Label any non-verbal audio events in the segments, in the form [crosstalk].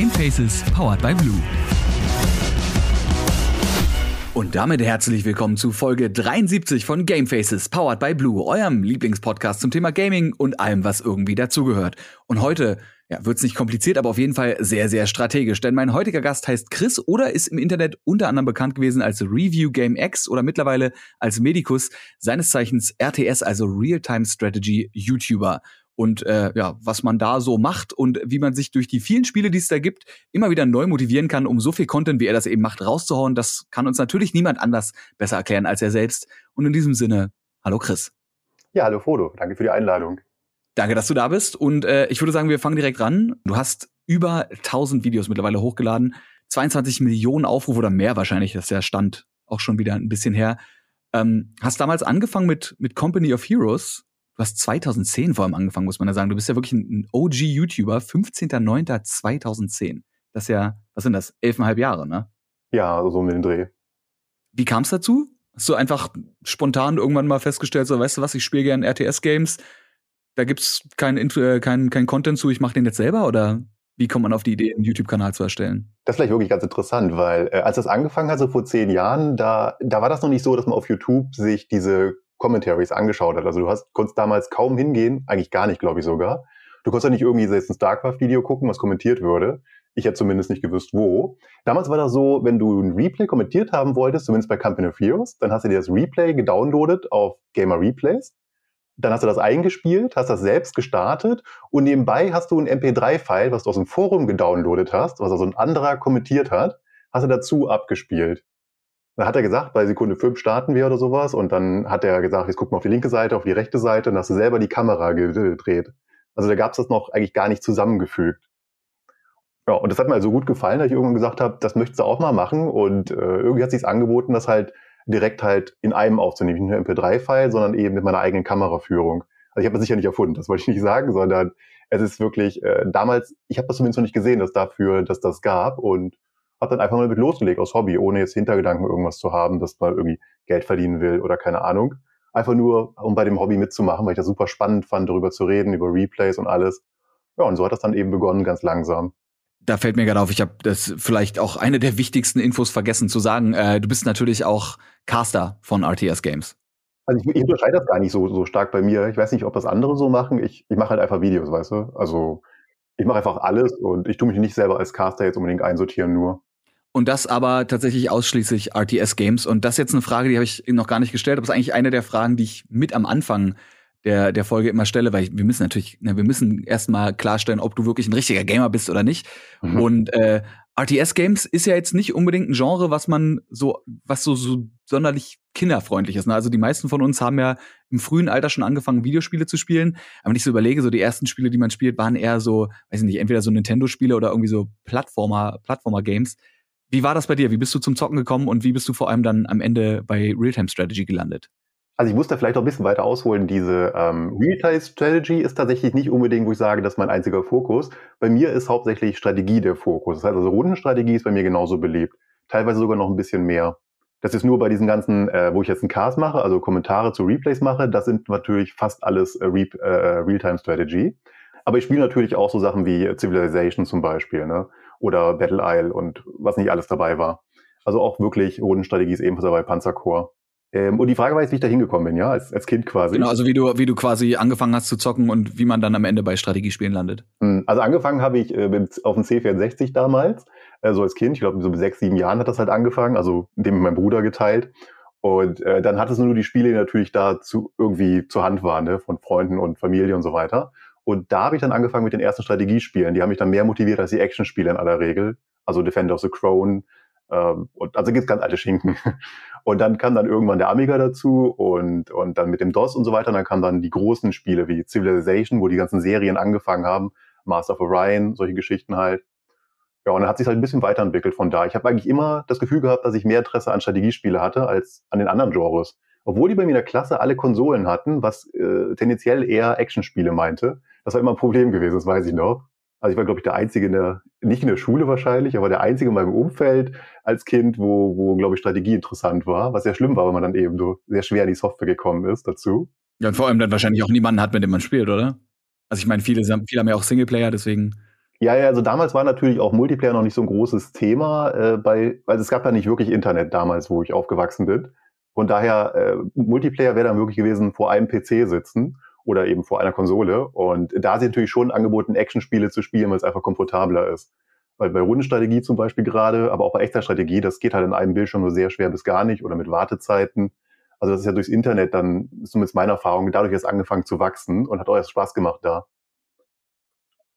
Gamefaces powered by Blue. Und damit herzlich willkommen zu Folge 73 von Gamefaces powered by Blue, eurem Lieblingspodcast zum Thema Gaming und allem, was irgendwie dazugehört. Und heute ja, wird's nicht kompliziert, aber auf jeden Fall sehr, sehr strategisch. Denn mein heutiger Gast heißt Chris oder ist im Internet unter anderem bekannt gewesen als Review Game X oder mittlerweile als Medicus, seines Zeichens RTS, also Real-Time Strategy YouTuber und äh, ja, was man da so macht und wie man sich durch die vielen Spiele, die es da gibt, immer wieder neu motivieren kann, um so viel Content, wie er das eben macht, rauszuhauen. Das kann uns natürlich niemand anders besser erklären als er selbst. Und in diesem Sinne, hallo Chris. Ja, hallo Fodo. Danke für die Einladung. Danke, dass du da bist. Und äh, ich würde sagen, wir fangen direkt ran. Du hast über 1000 Videos mittlerweile hochgeladen, 22 Millionen Aufrufe oder mehr wahrscheinlich. Das ist ja Stand auch schon wieder ein bisschen her. Ähm, hast damals angefangen mit, mit Company of Heroes Hast 2010 vor allem angefangen, muss man ja sagen. Du bist ja wirklich ein OG-YouTuber, 15.09.2010. Das ist ja, was sind das? Elfeinhalb Jahre, ne? Ja, so um den Dreh. Wie kam es dazu? Hast du einfach spontan irgendwann mal festgestellt, so, weißt du was, ich spiele gerne RTS-Games, da gibt's keinen äh, kein, kein Content zu, ich mache den jetzt selber? Oder wie kommt man auf die Idee, einen YouTube-Kanal zu erstellen? Das ist vielleicht wirklich ganz interessant, weil äh, als das angefangen hat, so vor zehn Jahren, da, da war das noch nicht so, dass man auf YouTube sich diese Commentaries angeschaut hat. Also du hast, konntest damals kaum hingehen, eigentlich gar nicht, glaube ich sogar. Du konntest ja nicht irgendwie jetzt ein StarCraft-Video gucken, was kommentiert würde. Ich hätte zumindest nicht gewusst, wo. Damals war das so, wenn du ein Replay kommentiert haben wolltest, zumindest bei Company of Heroes, dann hast du dir das Replay gedownloadet auf Gamer Replays. Dann hast du das eingespielt, hast das selbst gestartet und nebenbei hast du ein MP3-File, was du aus dem Forum gedownloadet hast, was also ein anderer kommentiert hat, hast du dazu abgespielt. Dann hat er gesagt, bei Sekunde 5 starten wir oder sowas. Und dann hat er gesagt, jetzt guck mal auf die linke Seite, auf die rechte Seite und hast du selber die Kamera gedreht. Also da gab es das noch eigentlich gar nicht zusammengefügt. Ja, und das hat mir also gut gefallen, dass ich irgendwann gesagt habe, das möchtest du auch mal machen. Und äh, irgendwie hat sich angeboten, das halt direkt halt in einem aufzunehmen. Nicht nur MP3-File, sondern eben mit meiner eigenen Kameraführung. Also ich habe das sicher nicht erfunden, das wollte ich nicht sagen, sondern es ist wirklich äh, damals, ich habe das zumindest noch nicht gesehen, dass dafür, dass das gab. Und habe dann einfach mal mit losgelegt aus Hobby, ohne jetzt Hintergedanken irgendwas zu haben, dass man irgendwie Geld verdienen will oder keine Ahnung. Einfach nur, um bei dem Hobby mitzumachen, weil ich das super spannend fand, darüber zu reden, über Replays und alles. Ja, und so hat das dann eben begonnen, ganz langsam. Da fällt mir gerade auf, ich habe das vielleicht auch eine der wichtigsten Infos vergessen zu sagen. Äh, du bist natürlich auch Caster von RTS Games. Also ich, ich unterscheide das gar nicht so, so stark bei mir. Ich weiß nicht, ob das andere so machen. Ich, ich mache halt einfach Videos, weißt du? Also ich mache einfach alles und ich tue mich nicht selber als Caster jetzt unbedingt einsortieren nur. Und das aber tatsächlich ausschließlich RTS-Games. Und das ist jetzt eine Frage, die habe ich noch gar nicht gestellt, aber es ist eigentlich eine der Fragen, die ich mit am Anfang der, der Folge immer stelle, weil ich, wir müssen natürlich, ne, wir müssen erstmal klarstellen, ob du wirklich ein richtiger Gamer bist oder nicht. Mhm. Und äh, RTS-Games ist ja jetzt nicht unbedingt ein Genre, was man so, was so, so sonderlich kinderfreundlich ist. Ne? Also die meisten von uns haben ja im frühen Alter schon angefangen, Videospiele zu spielen. Aber wenn ich so überlege, so die ersten Spiele, die man spielt, waren eher so, weiß ich nicht, entweder so Nintendo-Spiele oder irgendwie so Plattformer, Plattformer-Games. Wie war das bei dir? Wie bist du zum Zocken gekommen und wie bist du vor allem dann am Ende bei Realtime Strategy gelandet? Also ich muss da vielleicht noch ein bisschen weiter ausholen. Diese ähm, Realtime Strategy ist tatsächlich nicht unbedingt, wo ich sage, das ist mein einziger Fokus. Bei mir ist hauptsächlich Strategie der Fokus. Das heißt also Rundenstrategie ist bei mir genauso beliebt. Teilweise sogar noch ein bisschen mehr. Das ist nur bei diesen ganzen, äh, wo ich jetzt einen Cast mache, also Kommentare zu Replays mache, das sind natürlich fast alles äh, Re äh, Realtime Strategy. Aber ich spiele natürlich auch so Sachen wie Civilization zum Beispiel. Ne? Oder Battle Isle und was nicht alles dabei war. Also auch wirklich Rundenstrategie ist ebenfalls dabei, Panzerkorps. Ähm, und die Frage war jetzt, wie ich da hingekommen bin, ja, als, als Kind quasi. Genau, also wie du, wie du quasi angefangen hast zu zocken und wie man dann am Ende bei Strategiespielen landet. Hm, also angefangen habe ich äh, mit, auf dem C64 damals, äh, so als Kind, ich glaube so mit sechs, sieben Jahren hat das halt angefangen, also dem mit meinem Bruder geteilt. Und äh, dann hattest du nur die Spiele, die natürlich da zu, irgendwie zur Hand waren, ne, von Freunden und Familie und so weiter. Und da habe ich dann angefangen mit den ersten Strategiespielen. Die haben mich dann mehr motiviert als die Actionspiele in aller Regel. Also Defender of the Crown. Ähm, und also gibt's ganz alte Schinken. [laughs] Und dann kam dann irgendwann der Amiga dazu und, und dann mit dem DOS und so weiter. Und dann kamen dann die großen Spiele wie Civilization, wo die ganzen Serien angefangen haben. Master of Orion, solche Geschichten halt. Ja, und dann hat sich halt ein bisschen weiterentwickelt von da. Ich habe eigentlich immer das Gefühl gehabt, dass ich mehr Interesse an Strategiespiele hatte als an den anderen Genres. Obwohl die bei mir in der Klasse alle Konsolen hatten, was äh, tendenziell eher Actionspiele meinte. Das war immer ein Problem gewesen, das weiß ich noch. Also ich war, glaube ich, der Einzige in der, nicht in der Schule wahrscheinlich, aber der Einzige in meinem Umfeld als Kind, wo, wo glaube ich, Strategie interessant war, was sehr schlimm war, weil man dann eben so sehr schwer in die Software gekommen ist dazu. Ja, und vor allem dann wahrscheinlich auch niemanden hat, mit dem man spielt, oder? Also ich meine, viele, viele haben ja auch Singleplayer, deswegen. Ja, ja, also damals war natürlich auch Multiplayer noch nicht so ein großes Thema, äh, bei, weil es gab ja nicht wirklich Internet damals, wo ich aufgewachsen bin. Von daher, äh, Multiplayer wäre dann möglich gewesen, vor einem PC sitzen oder eben vor einer Konsole. Und da sind natürlich schon angeboten, Actionspiele zu spielen, weil es einfach komfortabler ist. Weil bei Rundenstrategie zum Beispiel gerade, aber auch bei echter Strategie, das geht halt in einem Bildschirm nur sehr schwer bis gar nicht oder mit Wartezeiten. Also das ist ja durchs Internet dann, zumindest meine Erfahrung, dadurch erst angefangen zu wachsen und hat auch erst Spaß gemacht da.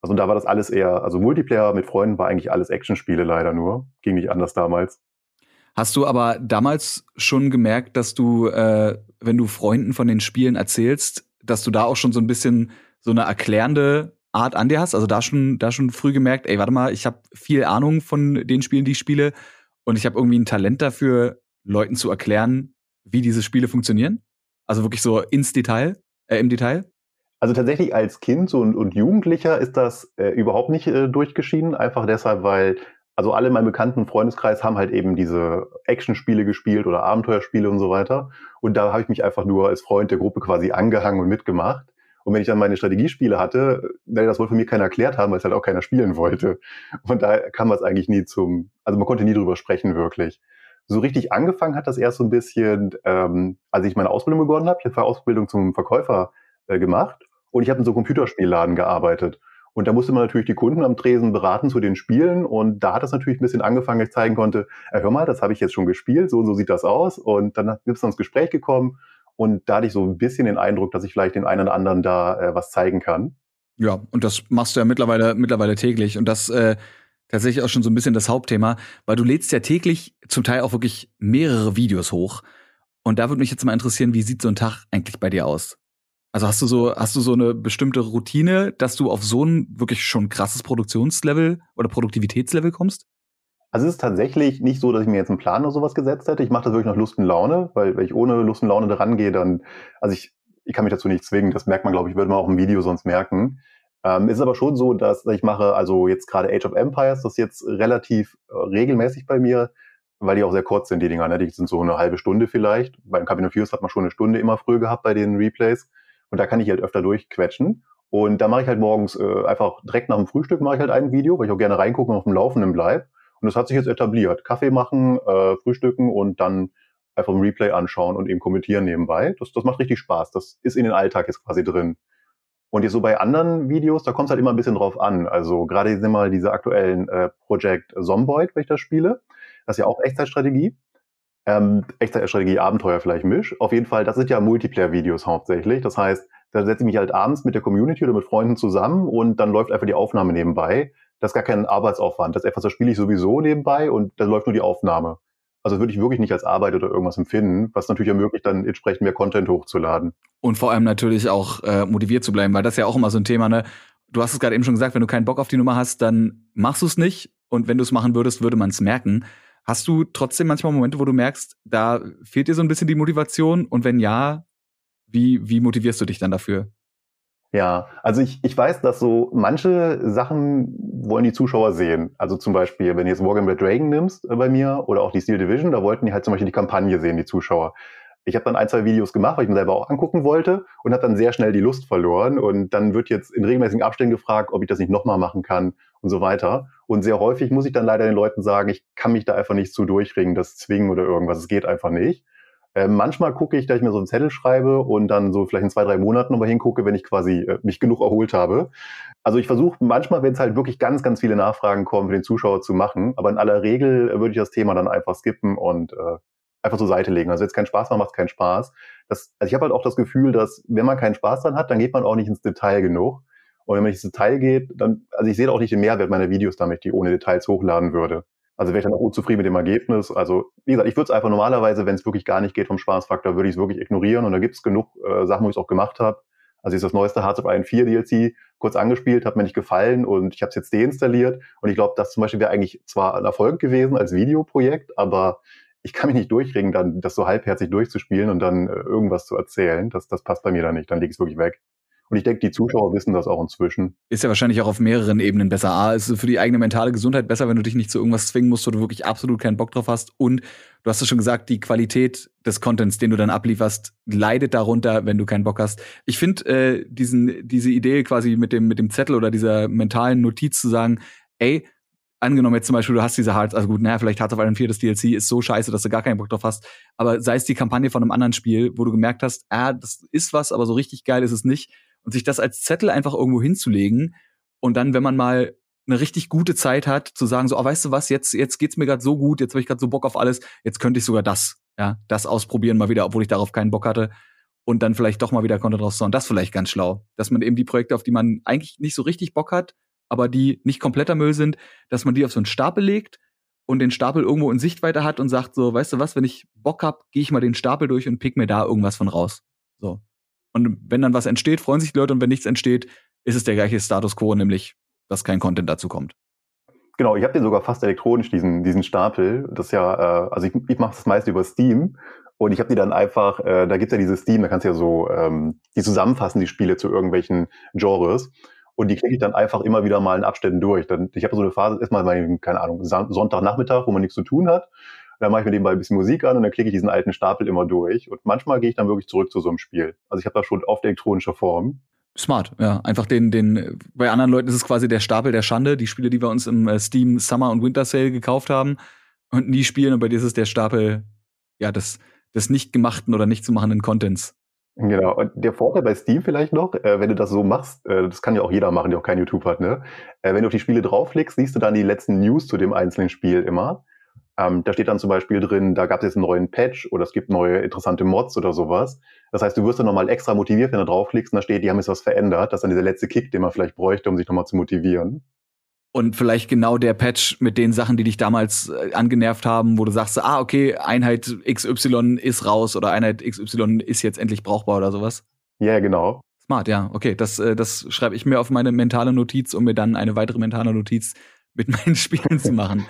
Also da war das alles eher, also Multiplayer mit Freunden war eigentlich alles Actionspiele leider nur. Ging nicht anders damals. Hast du aber damals schon gemerkt, dass du, äh, wenn du Freunden von den Spielen erzählst, dass du da auch schon so ein bisschen so eine erklärende Art an dir hast? Also da schon, da schon früh gemerkt, ey, warte mal, ich habe viel Ahnung von den Spielen, die ich spiele und ich habe irgendwie ein Talent dafür, Leuten zu erklären, wie diese Spiele funktionieren? Also wirklich so ins Detail, äh, im Detail? Also tatsächlich als Kind und, und Jugendlicher ist das äh, überhaupt nicht äh, durchgeschieden. Einfach deshalb, weil also alle in meinem bekannten Freundeskreis haben halt eben diese Actionspiele gespielt oder Abenteuerspiele und so weiter. Und da habe ich mich einfach nur als Freund der Gruppe quasi angehangen und mitgemacht. Und wenn ich dann meine Strategiespiele hatte, das für mich keiner erklärt haben, weil es halt auch keiner spielen wollte. Und da kam es eigentlich nie zum, also man konnte nie drüber sprechen wirklich. So richtig angefangen hat das erst so ein bisschen, ähm, als ich meine Ausbildung begonnen habe. Ich habe Ausbildung zum Verkäufer äh, gemacht und ich habe in so Computerspielladen gearbeitet. Und da musste man natürlich die Kunden am Tresen beraten zu den Spielen. Und da hat das natürlich ein bisschen angefangen, dass ich zeigen konnte, äh, hör mal, das habe ich jetzt schon gespielt, so, so sieht das aus. Und dann ist es ins Gespräch gekommen. Und da hatte ich so ein bisschen den Eindruck, dass ich vielleicht den einen oder anderen da äh, was zeigen kann. Ja, und das machst du ja mittlerweile, mittlerweile täglich. Und das äh, tatsächlich auch schon so ein bisschen das Hauptthema, weil du lädst ja täglich zum Teil auch wirklich mehrere Videos hoch. Und da würde mich jetzt mal interessieren, wie sieht so ein Tag eigentlich bei dir aus? Also hast du so, hast du so eine bestimmte Routine, dass du auf so ein wirklich schon krasses Produktionslevel oder Produktivitätslevel kommst? Also es ist tatsächlich nicht so, dass ich mir jetzt einen Plan oder sowas gesetzt hätte. Ich mache das wirklich nach Lust und Laune, weil wenn ich ohne Lust und Laune da rangehe, dann, also ich, ich kann mich dazu nicht zwingen. Das merkt man, glaube ich, würde man auch im Video sonst merken. Ähm, ist aber schon so, dass ich mache, also jetzt gerade Age of Empires, das jetzt relativ äh, regelmäßig bei mir, weil die auch sehr kurz sind, die Dinger. Ne? Die sind so eine halbe Stunde vielleicht. Beim Cabinet of Fuse hat man schon eine Stunde immer früh gehabt bei den Replays. Und da kann ich halt öfter durchquetschen. Und da mache ich halt morgens äh, einfach direkt nach dem Frühstück mache ich halt ein Video, weil ich auch gerne reingucke und auf dem Laufenden bleib. Und das hat sich jetzt etabliert. Kaffee machen, äh, frühstücken und dann einfach ein Replay anschauen und eben kommentieren nebenbei. Das, das macht richtig Spaß. Das ist in den Alltag jetzt quasi drin. Und jetzt so bei anderen Videos, da kommt es halt immer ein bisschen drauf an. Also gerade jetzt mal diese aktuellen äh, Project Zomboid, wenn ich das spiele. Das ist ja auch Echtzeitstrategie ähm, echte Strategie Abenteuer vielleicht misch. Auf jeden Fall, das sind ja Multiplayer-Videos hauptsächlich. Das heißt, da setze ich mich halt abends mit der Community oder mit Freunden zusammen und dann läuft einfach die Aufnahme nebenbei. Das ist gar kein Arbeitsaufwand. Das ist etwas, das spiele ich sowieso nebenbei und da läuft nur die Aufnahme. Also würde ich wirklich nicht als Arbeit oder irgendwas empfinden, was natürlich ermöglicht, dann entsprechend mehr Content hochzuladen. Und vor allem natürlich auch äh, motiviert zu bleiben, weil das ist ja auch immer so ein Thema, ne? Du hast es gerade eben schon gesagt, wenn du keinen Bock auf die Nummer hast, dann machst du es nicht. Und wenn du es machen würdest, würde man es merken. Hast du trotzdem manchmal Momente, wo du merkst, da fehlt dir so ein bisschen die Motivation? Und wenn ja, wie, wie motivierst du dich dann dafür? Ja, also ich, ich weiß, dass so manche Sachen wollen die Zuschauer sehen. Also zum Beispiel, wenn du jetzt Wargame Red Dragon nimmst äh, bei mir oder auch die Steel Division, da wollten die halt zum Beispiel die Kampagne sehen, die Zuschauer. Ich habe dann ein, zwei Videos gemacht, weil ich mir selber auch angucken wollte und habe dann sehr schnell die Lust verloren. Und dann wird jetzt in regelmäßigen Abständen gefragt, ob ich das nicht nochmal machen kann und so weiter. Und sehr häufig muss ich dann leider den Leuten sagen, ich kann mich da einfach nicht zu durchringen, das zwingen oder irgendwas. Es geht einfach nicht. Äh, manchmal gucke ich, dass ich mir so einen Zettel schreibe und dann so vielleicht in zwei, drei Monaten nochmal hingucke, wenn ich quasi äh, mich genug erholt habe. Also ich versuche manchmal, wenn es halt wirklich ganz, ganz viele Nachfragen kommen, für den Zuschauer zu machen. Aber in aller Regel äh, würde ich das Thema dann einfach skippen und äh, einfach zur Seite legen. Also jetzt keinen Spaß macht, macht keinen Spaß. Das, also ich habe halt auch das Gefühl, dass wenn man keinen Spaß dran hat, dann geht man auch nicht ins Detail genug. Und wenn man nicht ins Detail geht, dann, also ich sehe auch nicht den Mehrwert meiner Videos damit, die ohne Details hochladen würde. Also wäre ich dann auch unzufrieden mit dem Ergebnis. Also, wie gesagt, ich würde es einfach normalerweise, wenn es wirklich gar nicht geht vom Spaßfaktor, würde ich es wirklich ignorieren. Und da gibt es genug äh, Sachen, wo ich es auch gemacht habe. Also ist das neueste Hearts of Iron 4 DLC kurz angespielt, hat mir nicht gefallen und ich habe es jetzt deinstalliert. Und ich glaube, das zum Beispiel wäre eigentlich zwar ein Erfolg gewesen als Videoprojekt, aber ich kann mich nicht durchringen, dann das so halbherzig durchzuspielen und dann äh, irgendwas zu erzählen. Das, das passt bei mir da nicht. Dann lege ich es wirklich weg. Und ich denke, die Zuschauer wissen das auch inzwischen. Ist ja wahrscheinlich auch auf mehreren Ebenen besser. A, ist für die eigene mentale Gesundheit besser, wenn du dich nicht zu irgendwas zwingen musst, wo du wirklich absolut keinen Bock drauf hast. Und du hast es schon gesagt, die Qualität des Contents, den du dann ablieferst, leidet darunter, wenn du keinen Bock hast. Ich finde äh, diesen diese Idee quasi mit dem mit dem Zettel oder dieser mentalen Notiz zu sagen, ey, angenommen jetzt zum Beispiel, du hast diese Hearts, also gut, naja, vielleicht Hearts of Iron 4, das DLC ist so scheiße, dass du gar keinen Bock drauf hast, aber sei es die Kampagne von einem anderen Spiel, wo du gemerkt hast, ah, das ist was, aber so richtig geil ist es nicht und sich das als Zettel einfach irgendwo hinzulegen und dann, wenn man mal eine richtig gute Zeit hat, zu sagen so, oh, weißt du was, jetzt jetzt geht's mir gerade so gut, jetzt habe ich gerade so Bock auf alles, jetzt könnte ich sogar das, ja, das ausprobieren mal wieder, obwohl ich darauf keinen Bock hatte und dann vielleicht doch mal wieder Content rauszuhauen. Das vielleicht ganz schlau, dass man eben die Projekte, auf die man eigentlich nicht so richtig Bock hat, aber die nicht kompletter Müll sind, dass man die auf so einen Stapel legt und den Stapel irgendwo in Sichtweite hat und sagt so, weißt du was, wenn ich Bock hab, gehe ich mal den Stapel durch und pick mir da irgendwas von raus. So. Und wenn dann was entsteht, freuen sich die Leute und wenn nichts entsteht, ist es der gleiche Status quo, nämlich, dass kein Content dazu kommt. Genau, ich habe den sogar fast elektronisch, diesen, diesen Stapel. Das ist ja, äh, also ich, ich mache das meist über Steam und ich habe die dann einfach, äh, da gibt's ja dieses Steam, da kannst du ja so ähm, die zusammenfassen, die Spiele zu irgendwelchen Genres. Und die klicke ich dann einfach immer wieder mal in Abständen durch. Dann, ich habe so eine Phase, erstmal mal, keine Ahnung, Sonntagnachmittag, wo man nichts zu tun hat. Dann mache ich mir nebenbei ein bisschen Musik an und dann klicke ich diesen alten Stapel immer durch. Und manchmal gehe ich dann wirklich zurück zu so einem Spiel. Also ich habe das schon oft elektronischer Form. Smart, ja. Einfach den, den, bei anderen Leuten ist es quasi der Stapel der Schande, die Spiele, die wir uns im äh, Steam Summer und Winter Sale gekauft haben und nie spielen. Und bei dir ist es der Stapel, ja, des, des nicht gemachten oder nicht zu machenden Contents. Genau. Und der Vorteil bei Steam vielleicht noch, äh, wenn du das so machst, äh, das kann ja auch jeder machen, der auch kein YouTube hat, ne? Äh, wenn du auf die Spiele draufklickst, siehst du dann die letzten News zu dem einzelnen Spiel immer. Ähm, da steht dann zum Beispiel drin, da gab es jetzt einen neuen Patch oder es gibt neue interessante Mods oder sowas. Das heißt, du wirst dann nochmal extra motiviert, wenn du draufklickst und da steht, die haben jetzt was verändert. Das ist dann dieser letzte Kick, den man vielleicht bräuchte, um sich nochmal zu motivieren. Und vielleicht genau der Patch mit den Sachen, die dich damals äh, angenervt haben, wo du sagst, ah, okay, Einheit XY ist raus oder Einheit XY ist jetzt endlich brauchbar oder sowas. Ja, yeah, genau. Smart, ja. Okay, das, äh, das schreibe ich mir auf meine mentale Notiz, um mir dann eine weitere mentale Notiz mit meinen [laughs] Spielen zu machen.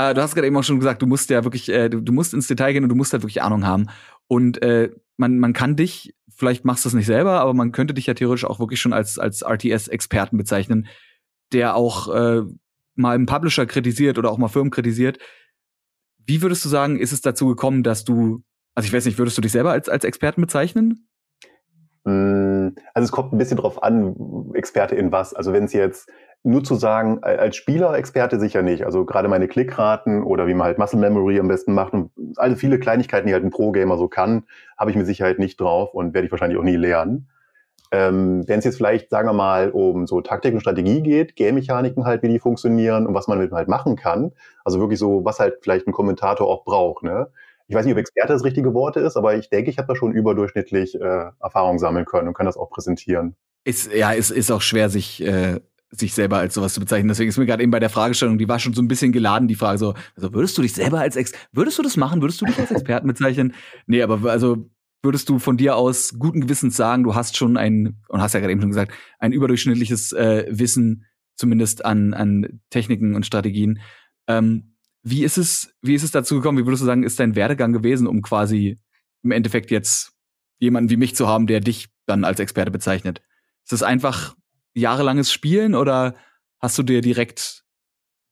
Äh, du hast gerade eben auch schon gesagt, du musst ja wirklich, äh, du, du, musst ins Detail gehen und du musst halt wirklich Ahnung haben. Und äh, man, man kann dich, vielleicht machst du es nicht selber, aber man könnte dich ja theoretisch auch wirklich schon als, als RTS-Experten bezeichnen der auch äh, mal einen Publisher kritisiert oder auch mal Firmen kritisiert. Wie würdest du sagen, ist es dazu gekommen, dass du, also ich weiß nicht, würdest du dich selber als, als Experten bezeichnen? Hm, also es kommt ein bisschen drauf an, Experte in was. Also wenn es jetzt nur zu sagen, als Spieler Experte sicher nicht. Also gerade meine Klickraten oder wie man halt Muscle Memory am besten macht und alle viele Kleinigkeiten, die halt ein Pro-Gamer so kann, habe ich mit Sicherheit nicht drauf und werde ich wahrscheinlich auch nie lernen. Ähm, Wenn es jetzt vielleicht, sagen wir mal, um so Taktik und Strategie geht, Game-Mechaniken halt, wie die funktionieren und was man mit halt machen kann. Also wirklich so, was halt vielleicht ein Kommentator auch braucht. Ne? Ich weiß nicht, ob Experte das richtige Wort ist, aber ich denke, ich habe da schon überdurchschnittlich äh, Erfahrung sammeln können und kann das auch präsentieren. Ist, ja, es ist, ist auch schwer, sich äh, sich selber als sowas zu bezeichnen. Deswegen ist mir gerade eben bei der Fragestellung, die war schon so ein bisschen geladen, die Frage so, also würdest du dich selber als Ex würdest du das machen? Würdest du dich als Experten bezeichnen? Nee, aber also würdest du von dir aus guten Gewissens sagen, du hast schon ein, und hast ja gerade eben schon gesagt, ein überdurchschnittliches äh, Wissen, zumindest an, an Techniken und Strategien. Ähm, wie ist es, wie ist es dazu gekommen? Wie würdest du sagen, ist dein Werdegang gewesen, um quasi im Endeffekt jetzt jemanden wie mich zu haben, der dich dann als Experte bezeichnet? Ist das einfach jahrelanges Spielen oder hast du dir direkt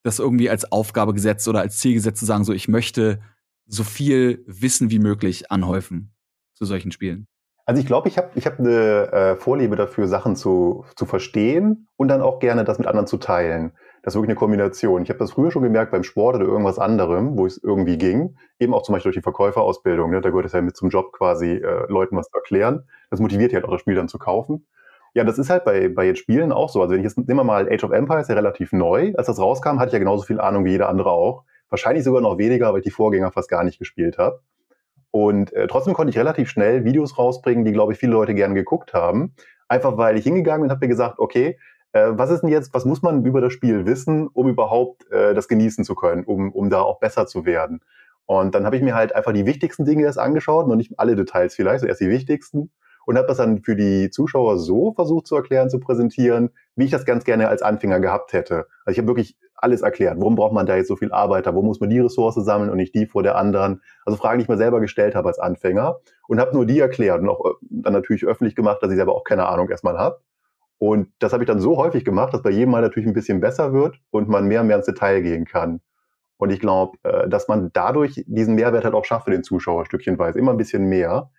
das irgendwie als Aufgabe gesetzt oder als Ziel gesetzt zu sagen, so ich möchte so viel Wissen wie möglich anhäufen? zu solchen Spielen? Also ich glaube, ich habe ich hab eine äh, Vorliebe dafür, Sachen zu, zu verstehen und dann auch gerne das mit anderen zu teilen. Das ist wirklich eine Kombination. Ich habe das früher schon gemerkt beim Sport oder irgendwas anderem, wo es irgendwie ging. Eben auch zum Beispiel durch die Verkäuferausbildung. Ne? Da gehört es ja mit zum Job quasi, äh, Leuten was zu erklären. Das motiviert ja halt auch das Spiel dann zu kaufen. Ja, das ist halt bei, bei jetzt Spielen auch so. Also wenn ich jetzt, nehmen wir mal Age of Empires, ja relativ neu. Als das rauskam, hatte ich ja genauso viel Ahnung wie jeder andere auch. Wahrscheinlich sogar noch weniger, weil ich die Vorgänger fast gar nicht gespielt habe. Und äh, trotzdem konnte ich relativ schnell Videos rausbringen, die, glaube ich, viele Leute gerne geguckt haben. Einfach weil ich hingegangen bin und habe mir gesagt, okay, äh, was ist denn jetzt, was muss man über das Spiel wissen, um überhaupt äh, das genießen zu können, um, um da auch besser zu werden. Und dann habe ich mir halt einfach die wichtigsten Dinge erst angeschaut, noch nicht alle Details vielleicht, so erst die wichtigsten. Und habe das dann für die Zuschauer so versucht zu erklären, zu präsentieren, wie ich das ganz gerne als Anfänger gehabt hätte. Also ich habe wirklich alles erklärt. Warum braucht man da jetzt so viel Arbeiter? Wo muss man die Ressource sammeln und nicht die vor der anderen? Also Fragen, die ich mir selber gestellt habe als Anfänger und habe nur die erklärt und auch äh, dann natürlich öffentlich gemacht, dass ich selber auch keine Ahnung erstmal habe. Und das habe ich dann so häufig gemacht, dass bei jedem Mal natürlich ein bisschen besser wird und man mehr und mehr ins Detail gehen kann. Und ich glaube, äh, dass man dadurch diesen Mehrwert halt auch schafft für den Zuschauer stückchenweise, immer ein bisschen mehr.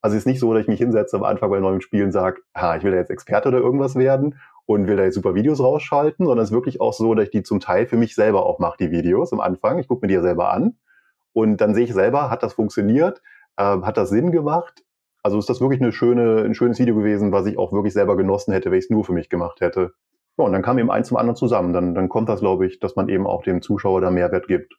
Also es ist nicht so, dass ich mich hinsetze am Anfang bei neuen Spielen und sage, ha, ich will da jetzt Experte oder irgendwas werden und will da jetzt super Videos rausschalten, sondern es ist wirklich auch so, dass ich die zum Teil für mich selber auch mache, die Videos am Anfang. Ich gucke mir die ja selber an und dann sehe ich selber, hat das funktioniert, äh, hat das Sinn gemacht also ist das wirklich eine schöne, ein schönes Video gewesen, was ich auch wirklich selber genossen hätte, wenn ich es nur für mich gemacht hätte. Ja, und dann kam eben eins zum anderen zusammen. Dann, dann kommt das, glaube ich, dass man eben auch dem Zuschauer da Mehrwert gibt.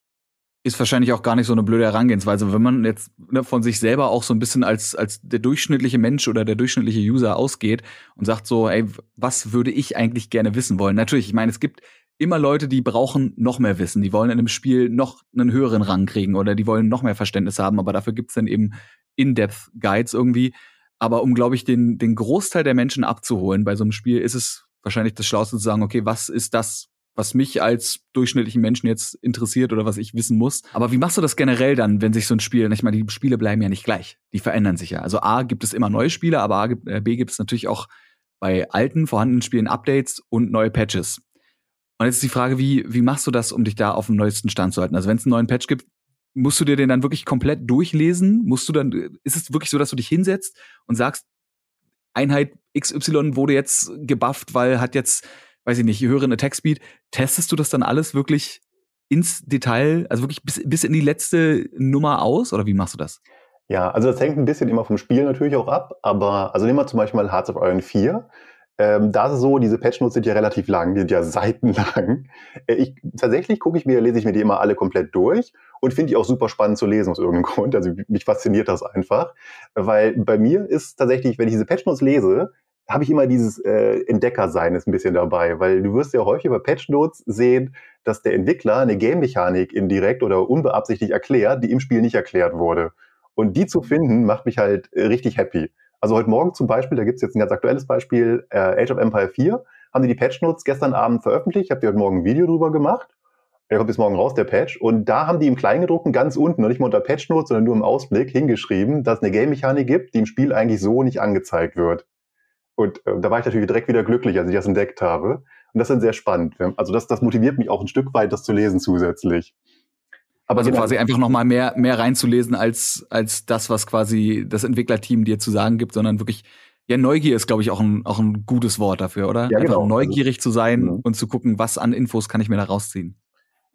Ist wahrscheinlich auch gar nicht so eine blöde Herangehensweise, wenn man jetzt ne, von sich selber auch so ein bisschen als, als der durchschnittliche Mensch oder der durchschnittliche User ausgeht und sagt so, ey, was würde ich eigentlich gerne wissen wollen? Natürlich, ich meine, es gibt immer Leute, die brauchen noch mehr Wissen, die wollen in einem Spiel noch einen höheren Rang kriegen oder die wollen noch mehr Verständnis haben, aber dafür gibt's dann eben in-Depth-Guides irgendwie. Aber um, glaube ich, den, den Großteil der Menschen abzuholen bei so einem Spiel, ist es wahrscheinlich das Schlauste zu sagen, okay, was ist das, was mich als durchschnittlichen Menschen jetzt interessiert oder was ich wissen muss. Aber wie machst du das generell dann, wenn sich so ein Spiel, ich meine, die Spiele bleiben ja nicht gleich, die verändern sich ja. Also A gibt es immer neue Spiele, aber A, äh, B gibt es natürlich auch bei alten, vorhandenen Spielen Updates und neue Patches. Und jetzt ist die Frage, wie, wie machst du das, um dich da auf dem neuesten Stand zu halten? Also wenn es einen neuen Patch gibt, musst du dir den dann wirklich komplett durchlesen? Musst du dann, ist es wirklich so, dass du dich hinsetzt und sagst, Einheit XY wurde jetzt gebufft, weil hat jetzt, weiß ich nicht, höheren Attack Speed. Testest du das dann alles wirklich ins Detail, also wirklich bis, bis in die letzte Nummer aus oder wie machst du das? Ja, also das hängt ein bisschen immer vom Spiel natürlich auch ab, aber also nehmen wir zum Beispiel mal Hearts of Iron 4. Ähm, da ist es so, diese Patch Notes sind ja relativ lang, die sind ja [laughs] seitenlang. Äh, ich, tatsächlich gucke ich mir, lese ich mir die immer alle komplett durch und finde die auch super spannend zu lesen aus irgendeinem [laughs] Grund. Also mich fasziniert das einfach, weil bei mir ist tatsächlich, wenn ich diese Patch Notes lese, habe ich immer dieses äh, Entdeckersein ist ein bisschen dabei, weil du wirst ja häufig bei Patch Notes sehen, dass der Entwickler eine Game-Mechanik indirekt oder unbeabsichtigt erklärt, die im Spiel nicht erklärt wurde. Und die zu finden, macht mich halt äh, richtig happy. Also heute Morgen zum Beispiel, da gibt es jetzt ein ganz aktuelles Beispiel, äh, Age of Empire 4, haben die die Patch Notes gestern Abend veröffentlicht. Ich habe dir heute Morgen ein Video drüber gemacht. Der kommt bis morgen raus, der Patch. Und da haben die im Kleingedruckten ganz unten, noch nicht mal unter Patch Notes, sondern nur im Ausblick hingeschrieben, dass es eine Game-Mechanik gibt, die im Spiel eigentlich so nicht angezeigt wird. Und äh, da war ich natürlich direkt wieder glücklich, als ich das entdeckt habe. Und das ist sehr spannend. Also das, das motiviert mich auch ein Stück weit, das zu lesen zusätzlich. Aber also genau. quasi einfach noch mal mehr mehr reinzulesen als als das, was quasi das Entwicklerteam dir zu sagen gibt, sondern wirklich ja Neugier ist glaube ich auch ein auch ein gutes Wort dafür, oder? Ja, einfach genau. neugierig also, zu sein ja. und zu gucken, was an Infos kann ich mir da rausziehen.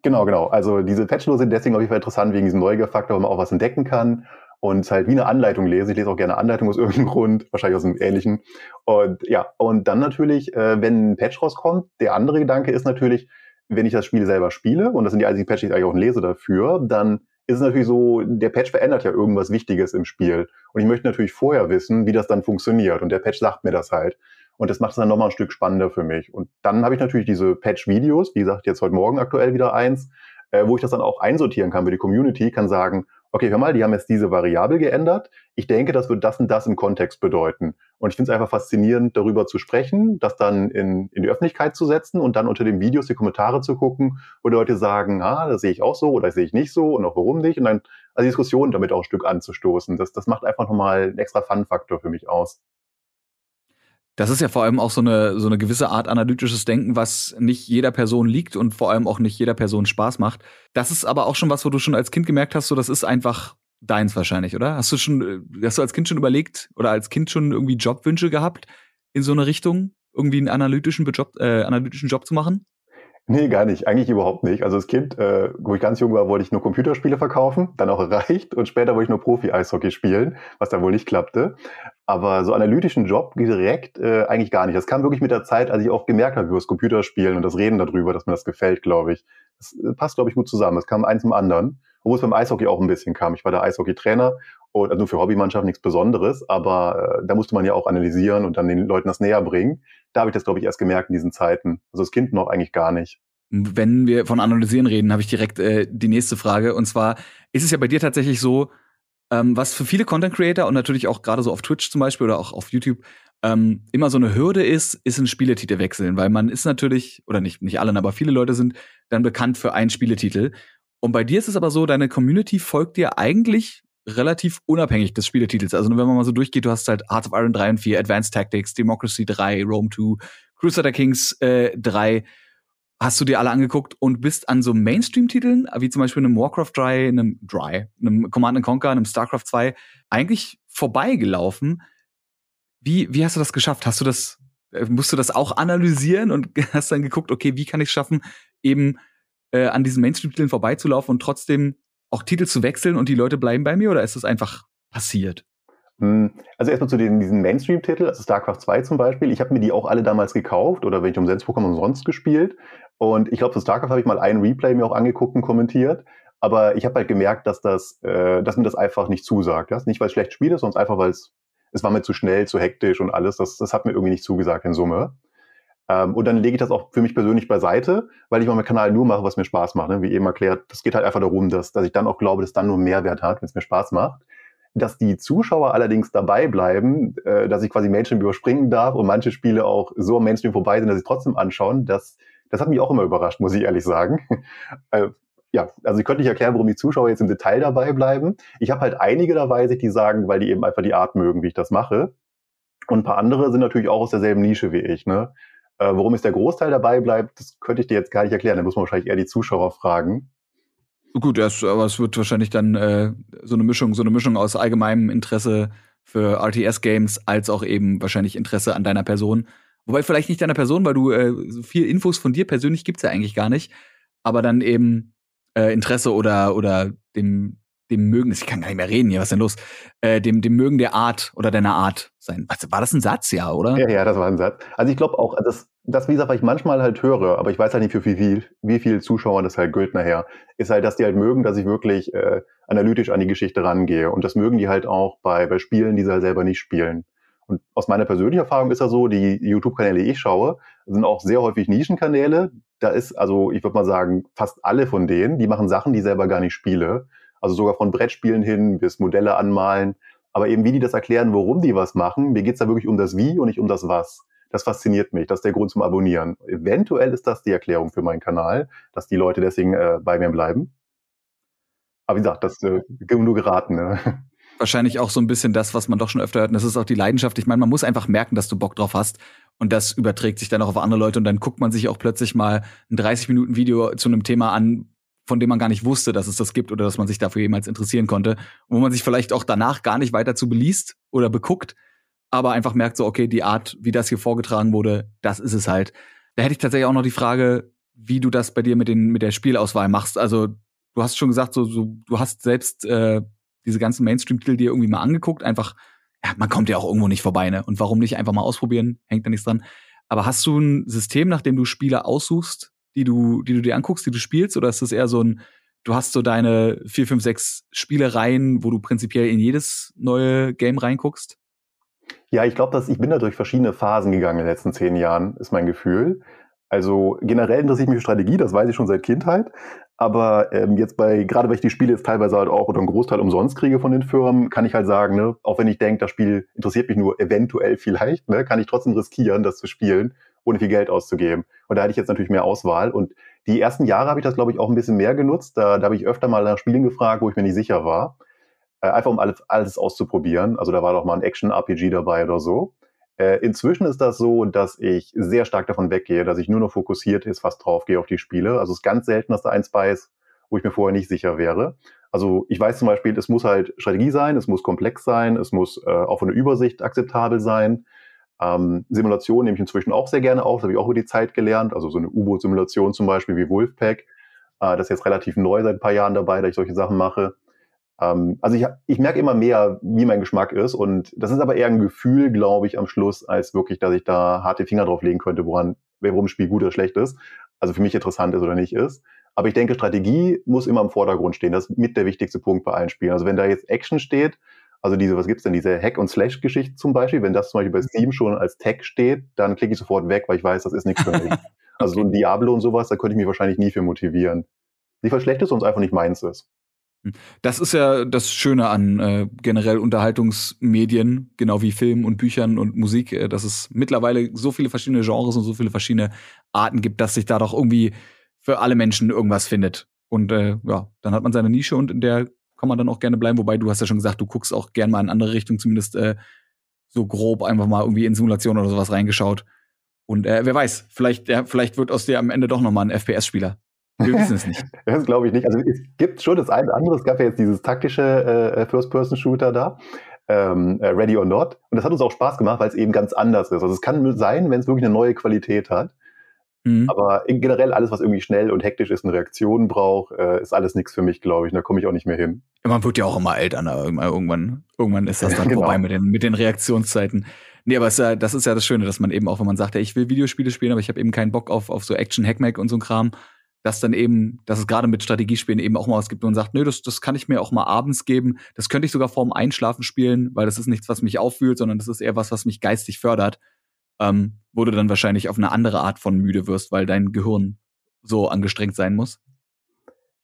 Genau, genau. Also diese Patchnotes sind deswegen auf jeden Fall interessant wegen diesem Neugierfaktor, wo man auch was entdecken kann und halt wie eine Anleitung lese. Ich lese auch gerne Anleitung aus [laughs] irgendeinem Grund, wahrscheinlich aus einem ähnlichen. Und ja, und dann natürlich, äh, wenn ein Patch rauskommt, der andere Gedanke ist natürlich, wenn ich das Spiel selber spiele, und das sind die einzigen Patches, die ich eigentlich auch lese dafür, dann ist es natürlich so, der Patch verändert ja irgendwas Wichtiges im Spiel. Und ich möchte natürlich vorher wissen, wie das dann funktioniert. Und der Patch sagt mir das halt. Und das macht es dann nochmal ein Stück spannender für mich. Und dann habe ich natürlich diese Patch-Videos, wie gesagt, jetzt heute Morgen aktuell wieder eins, äh, wo ich das dann auch einsortieren kann für die Community, kann sagen, okay, hör mal, die haben jetzt diese Variable geändert. Ich denke, das wird das und das im Kontext bedeuten. Und ich finde es einfach faszinierend, darüber zu sprechen, das dann in, in die Öffentlichkeit zu setzen und dann unter den Videos die Kommentare zu gucken, wo die Leute sagen, ah, das sehe ich auch so oder das sehe ich nicht so und auch warum nicht. Und dann also Diskussionen damit auch ein Stück anzustoßen. Das, das macht einfach nochmal einen extra Fun-Faktor für mich aus. Das ist ja vor allem auch so eine, so eine gewisse Art analytisches Denken, was nicht jeder Person liegt und vor allem auch nicht jeder Person Spaß macht. Das ist aber auch schon was, wo du schon als Kind gemerkt hast, so das ist einfach deins wahrscheinlich, oder? Hast du schon, hast du als Kind schon überlegt oder als Kind schon irgendwie Jobwünsche gehabt in so eine Richtung, irgendwie einen analytischen Job, äh, analytischen Job zu machen? Nee, gar nicht. Eigentlich überhaupt nicht. Also als Kind, äh, wo ich ganz jung war, wollte ich nur Computerspiele verkaufen, dann auch [laughs] erreicht und später wollte ich nur Profi-Eishockey spielen, was dann wohl nicht klappte. Aber so analytischen Job direkt äh, eigentlich gar nicht. Das kam wirklich mit der Zeit, als ich auch gemerkt habe über das Computerspielen und das Reden darüber, dass mir das gefällt, glaube ich. Das äh, passt, glaube ich, gut zusammen. Es kam eins zum anderen. Obwohl es beim Eishockey auch ein bisschen kam. Ich war der Eishockey-Trainer und also für Hobbymannschaften nichts Besonderes, aber äh, da musste man ja auch analysieren und dann den Leuten das näher bringen. Da habe ich das, glaube ich, erst gemerkt in diesen Zeiten. Also das Kind noch eigentlich gar nicht. Wenn wir von Analysieren reden, habe ich direkt äh, die nächste Frage. Und zwar ist es ja bei dir tatsächlich so, ähm, was für viele Content Creator und natürlich auch gerade so auf Twitch zum Beispiel oder auch auf YouTube ähm, immer so eine Hürde ist, ist ein Spieletitel wechseln, weil man ist natürlich, oder nicht, nicht alle, aber viele Leute sind dann bekannt für einen Spieletitel. Und bei dir ist es aber so, deine Community folgt dir eigentlich relativ unabhängig des Spieletitels. Also wenn man mal so durchgeht, du hast halt Hearts of Iron 3 und 4, Advanced Tactics, Democracy 3, Rome 2, Crusader Kings äh, 3, hast du dir alle angeguckt und bist an so Mainstream-Titeln, wie zum Beispiel einem Warcraft 3, einem Dry, einem Command Conquer, einem StarCraft 2, eigentlich vorbeigelaufen. Wie, wie hast du das geschafft? Hast du das, äh, musst du das auch analysieren und [laughs] hast dann geguckt, okay, wie kann ich es schaffen, eben äh, an diesen Mainstream-Titeln vorbeizulaufen und trotzdem auch Titel zu wechseln und die Leute bleiben bei mir oder ist das einfach passiert? Hm, also erstmal zu den, diesen Mainstream-Titel, also StarCraft 2 zum Beispiel. Ich habe mir die auch alle damals gekauft oder wenn ich umsonst bekomme, umsonst gespielt. Und ich glaube, für StarCraft habe ich mal einen Replay mir auch angeguckt und kommentiert. Aber ich habe halt gemerkt, dass das, äh, dass mir das einfach nicht zusagt. Ja? Nicht, weil es schlecht spiele, sondern einfach, weil es, es war mir zu schnell, zu hektisch und alles. Das, das hat mir irgendwie nicht zugesagt in Summe. Ähm, und dann lege ich das auch für mich persönlich beiseite, weil ich meinem Kanal nur mache, was mir Spaß macht. Ne? Wie eben erklärt, das geht halt einfach darum, dass, dass ich dann auch glaube, dass dann nur Mehrwert hat, wenn es mir Spaß macht. Dass die Zuschauer allerdings dabei bleiben, äh, dass ich quasi Mainstream überspringen darf und manche Spiele auch so am Mainstream vorbei sind, dass sie trotzdem anschauen, das, das hat mich auch immer überrascht, muss ich ehrlich sagen. [laughs] äh, ja, also ich könnte nicht erklären, warum die Zuschauer jetzt im Detail dabei bleiben. Ich habe halt einige dabei, die sagen, weil die eben einfach die Art mögen, wie ich das mache. Und ein paar andere sind natürlich auch aus derselben Nische wie ich. Ne? Äh, warum ist der Großteil dabei bleibt, das könnte ich dir jetzt gar nicht erklären. Da muss man wahrscheinlich eher die Zuschauer fragen. Gut, das, aber es wird wahrscheinlich dann äh, so eine Mischung, so eine Mischung aus allgemeinem Interesse für RTS-Games als auch eben wahrscheinlich Interesse an deiner Person. Wobei vielleicht nicht deiner Person, weil du äh, so viel Infos von dir persönlich gibt's ja eigentlich gar nicht. Aber dann eben äh, Interesse oder oder dem dem Mögen, ich kann gar nicht mehr reden hier, was ist denn los? Äh, dem, dem Mögen der Art oder deiner Art sein. Was, war das ein Satz, ja, oder? Ja, ja, das war ein Satz. Also ich glaube auch, das, das, wie gesagt, was ich manchmal halt höre, aber ich weiß halt nicht, für wie viel, wie viel Zuschauer das halt gilt nachher, ist halt, dass die halt mögen, dass ich wirklich äh, analytisch an die Geschichte rangehe. Und das mögen die halt auch bei, bei Spielen, die sie halt selber nicht spielen. Und aus meiner persönlichen Erfahrung ist das so, die YouTube-Kanäle, die ich schaue, sind auch sehr häufig Nischenkanäle. Da ist, also ich würde mal sagen, fast alle von denen, die machen Sachen, die ich selber gar nicht spiele. Also sogar von Brettspielen hin bis Modelle anmalen. Aber eben wie die das erklären, warum die was machen, mir geht's da wirklich um das Wie und nicht um das Was. Das fasziniert mich. Das ist der Grund zum Abonnieren. Eventuell ist das die Erklärung für meinen Kanal, dass die Leute deswegen äh, bei mir bleiben. Aber wie gesagt, das äh, nur geraten. Ne? Wahrscheinlich auch so ein bisschen das, was man doch schon öfter hört. Und das ist auch die Leidenschaft. Ich meine, man muss einfach merken, dass du Bock drauf hast. Und das überträgt sich dann auch auf andere Leute. Und dann guckt man sich auch plötzlich mal ein 30-Minuten-Video zu einem Thema an, von dem man gar nicht wusste, dass es das gibt oder dass man sich dafür jemals interessieren konnte. Und wo man sich vielleicht auch danach gar nicht weiter zu beliest oder beguckt, aber einfach merkt so, okay, die Art, wie das hier vorgetragen wurde, das ist es halt. Da hätte ich tatsächlich auch noch die Frage, wie du das bei dir mit, den, mit der Spielauswahl machst. Also du hast schon gesagt, so, so du hast selbst äh, diese ganzen Mainstream-Titel dir irgendwie mal angeguckt. Einfach, ja, man kommt ja auch irgendwo nicht vorbei, ne? Und warum nicht einfach mal ausprobieren? Hängt da nichts dran. Aber hast du ein System, nach dem du Spiele aussuchst, die du, die du dir anguckst, die du spielst? Oder ist das eher so ein, du hast so deine vier, fünf, sechs Spielereien, wo du prinzipiell in jedes neue Game reinguckst? Ja, ich glaube, dass ich bin da durch verschiedene Phasen gegangen in den letzten zehn Jahren, ist mein Gefühl. Also generell interessiert mich für Strategie, das weiß ich schon seit Kindheit. Aber ähm, jetzt bei, gerade weil ich die Spiele jetzt teilweise halt auch oder einen Großteil umsonst kriege von den Firmen, kann ich halt sagen, ne, auch wenn ich denke, das Spiel interessiert mich nur eventuell vielleicht, ne, kann ich trotzdem riskieren, das zu spielen ohne viel Geld auszugeben. Und da hatte ich jetzt natürlich mehr Auswahl. Und die ersten Jahre habe ich das, glaube ich, auch ein bisschen mehr genutzt. Da, da habe ich öfter mal nach Spielen gefragt, wo ich mir nicht sicher war. Äh, einfach um alles, alles auszuprobieren. Also da war doch mal ein Action-RPG dabei oder so. Äh, inzwischen ist das so, dass ich sehr stark davon weggehe, dass ich nur noch fokussiert ist, was drauf gehe auf die Spiele. Also es ist ganz selten, dass da eins bei ist, wo ich mir vorher nicht sicher wäre. Also ich weiß zum Beispiel, es muss halt Strategie sein, es muss komplex sein, es muss äh, auch von der Übersicht akzeptabel sein. Ähm, Simulation nehme ich inzwischen auch sehr gerne auf, das habe ich auch über die Zeit gelernt. Also so eine U-Boot-Simulation zum Beispiel wie Wolfpack. Äh, das ist jetzt relativ neu seit ein paar Jahren dabei, dass ich solche Sachen mache. Ähm, also ich, ich merke immer mehr, wie mein Geschmack ist. Und das ist aber eher ein Gefühl, glaube ich, am Schluss, als wirklich, dass ich da harte Finger drauf legen könnte, woran, warum ein Spiel gut oder schlecht ist. Also für mich interessant ist oder nicht ist. Aber ich denke, Strategie muss immer im Vordergrund stehen. Das ist mit der wichtigste Punkt bei allen Spielen. Also wenn da jetzt Action steht, also diese, was gibt's denn, diese Hack- und Slash-Geschichte zum Beispiel, wenn das zum Beispiel bei mhm. Steam schon als Tag steht, dann klicke ich sofort weg, weil ich weiß, das ist nichts für mich. okay. [laughs] Also so ein Diablo und sowas, da könnte ich mich wahrscheinlich nie für motivieren. Nicht was Schlechtes, sonst einfach nicht meins ist. Hm. Das ist ja das Schöne an äh, generell Unterhaltungsmedien, genau wie Film und Büchern und Musik, äh, dass es mittlerweile so viele verschiedene Genres und so viele verschiedene Arten gibt, dass sich da doch irgendwie für alle Menschen irgendwas findet. Und äh, ja, dann hat man seine Nische und in der kann man dann auch gerne bleiben. Wobei du hast ja schon gesagt, du guckst auch gerne mal in andere Richtungen, zumindest äh, so grob einfach mal irgendwie in Simulation oder sowas reingeschaut. Und äh, wer weiß, vielleicht, ja, vielleicht wird aus dir am Ende doch nochmal ein FPS-Spieler. Wir [laughs] wissen es nicht. das glaube ich nicht. Also es gibt schon das eine oder andere. Es gab ja jetzt dieses taktische äh, First-Person-Shooter da. Ähm, äh, Ready or Not. Und das hat uns auch Spaß gemacht, weil es eben ganz anders ist. Also es kann sein, wenn es wirklich eine neue Qualität hat. Mhm. Aber generell alles, was irgendwie schnell und hektisch ist, eine Reaktion braucht, äh, ist alles nichts für mich, glaube ich. Da komme ich auch nicht mehr hin. Man wird ja auch immer älter. Ne? Irgendwann, irgendwann ist das dann genau. vorbei mit den, mit den Reaktionszeiten. Nee, aber ja, das ist ja das Schöne, dass man eben auch, wenn man sagt, ja, ich will Videospiele spielen, aber ich habe eben keinen Bock auf, auf so Action, Hackmack und so ein Kram, dass dann eben, dass es gerade mit Strategiespielen eben auch mal was gibt, man sagt, nö, das, das kann ich mir auch mal abends geben. Das könnte ich sogar vorm Einschlafen spielen, weil das ist nichts, was mich auffühlt, sondern das ist eher was, was mich geistig fördert ähm, wo du dann wahrscheinlich auf eine andere Art von müde wirst, weil dein Gehirn so angestrengt sein muss.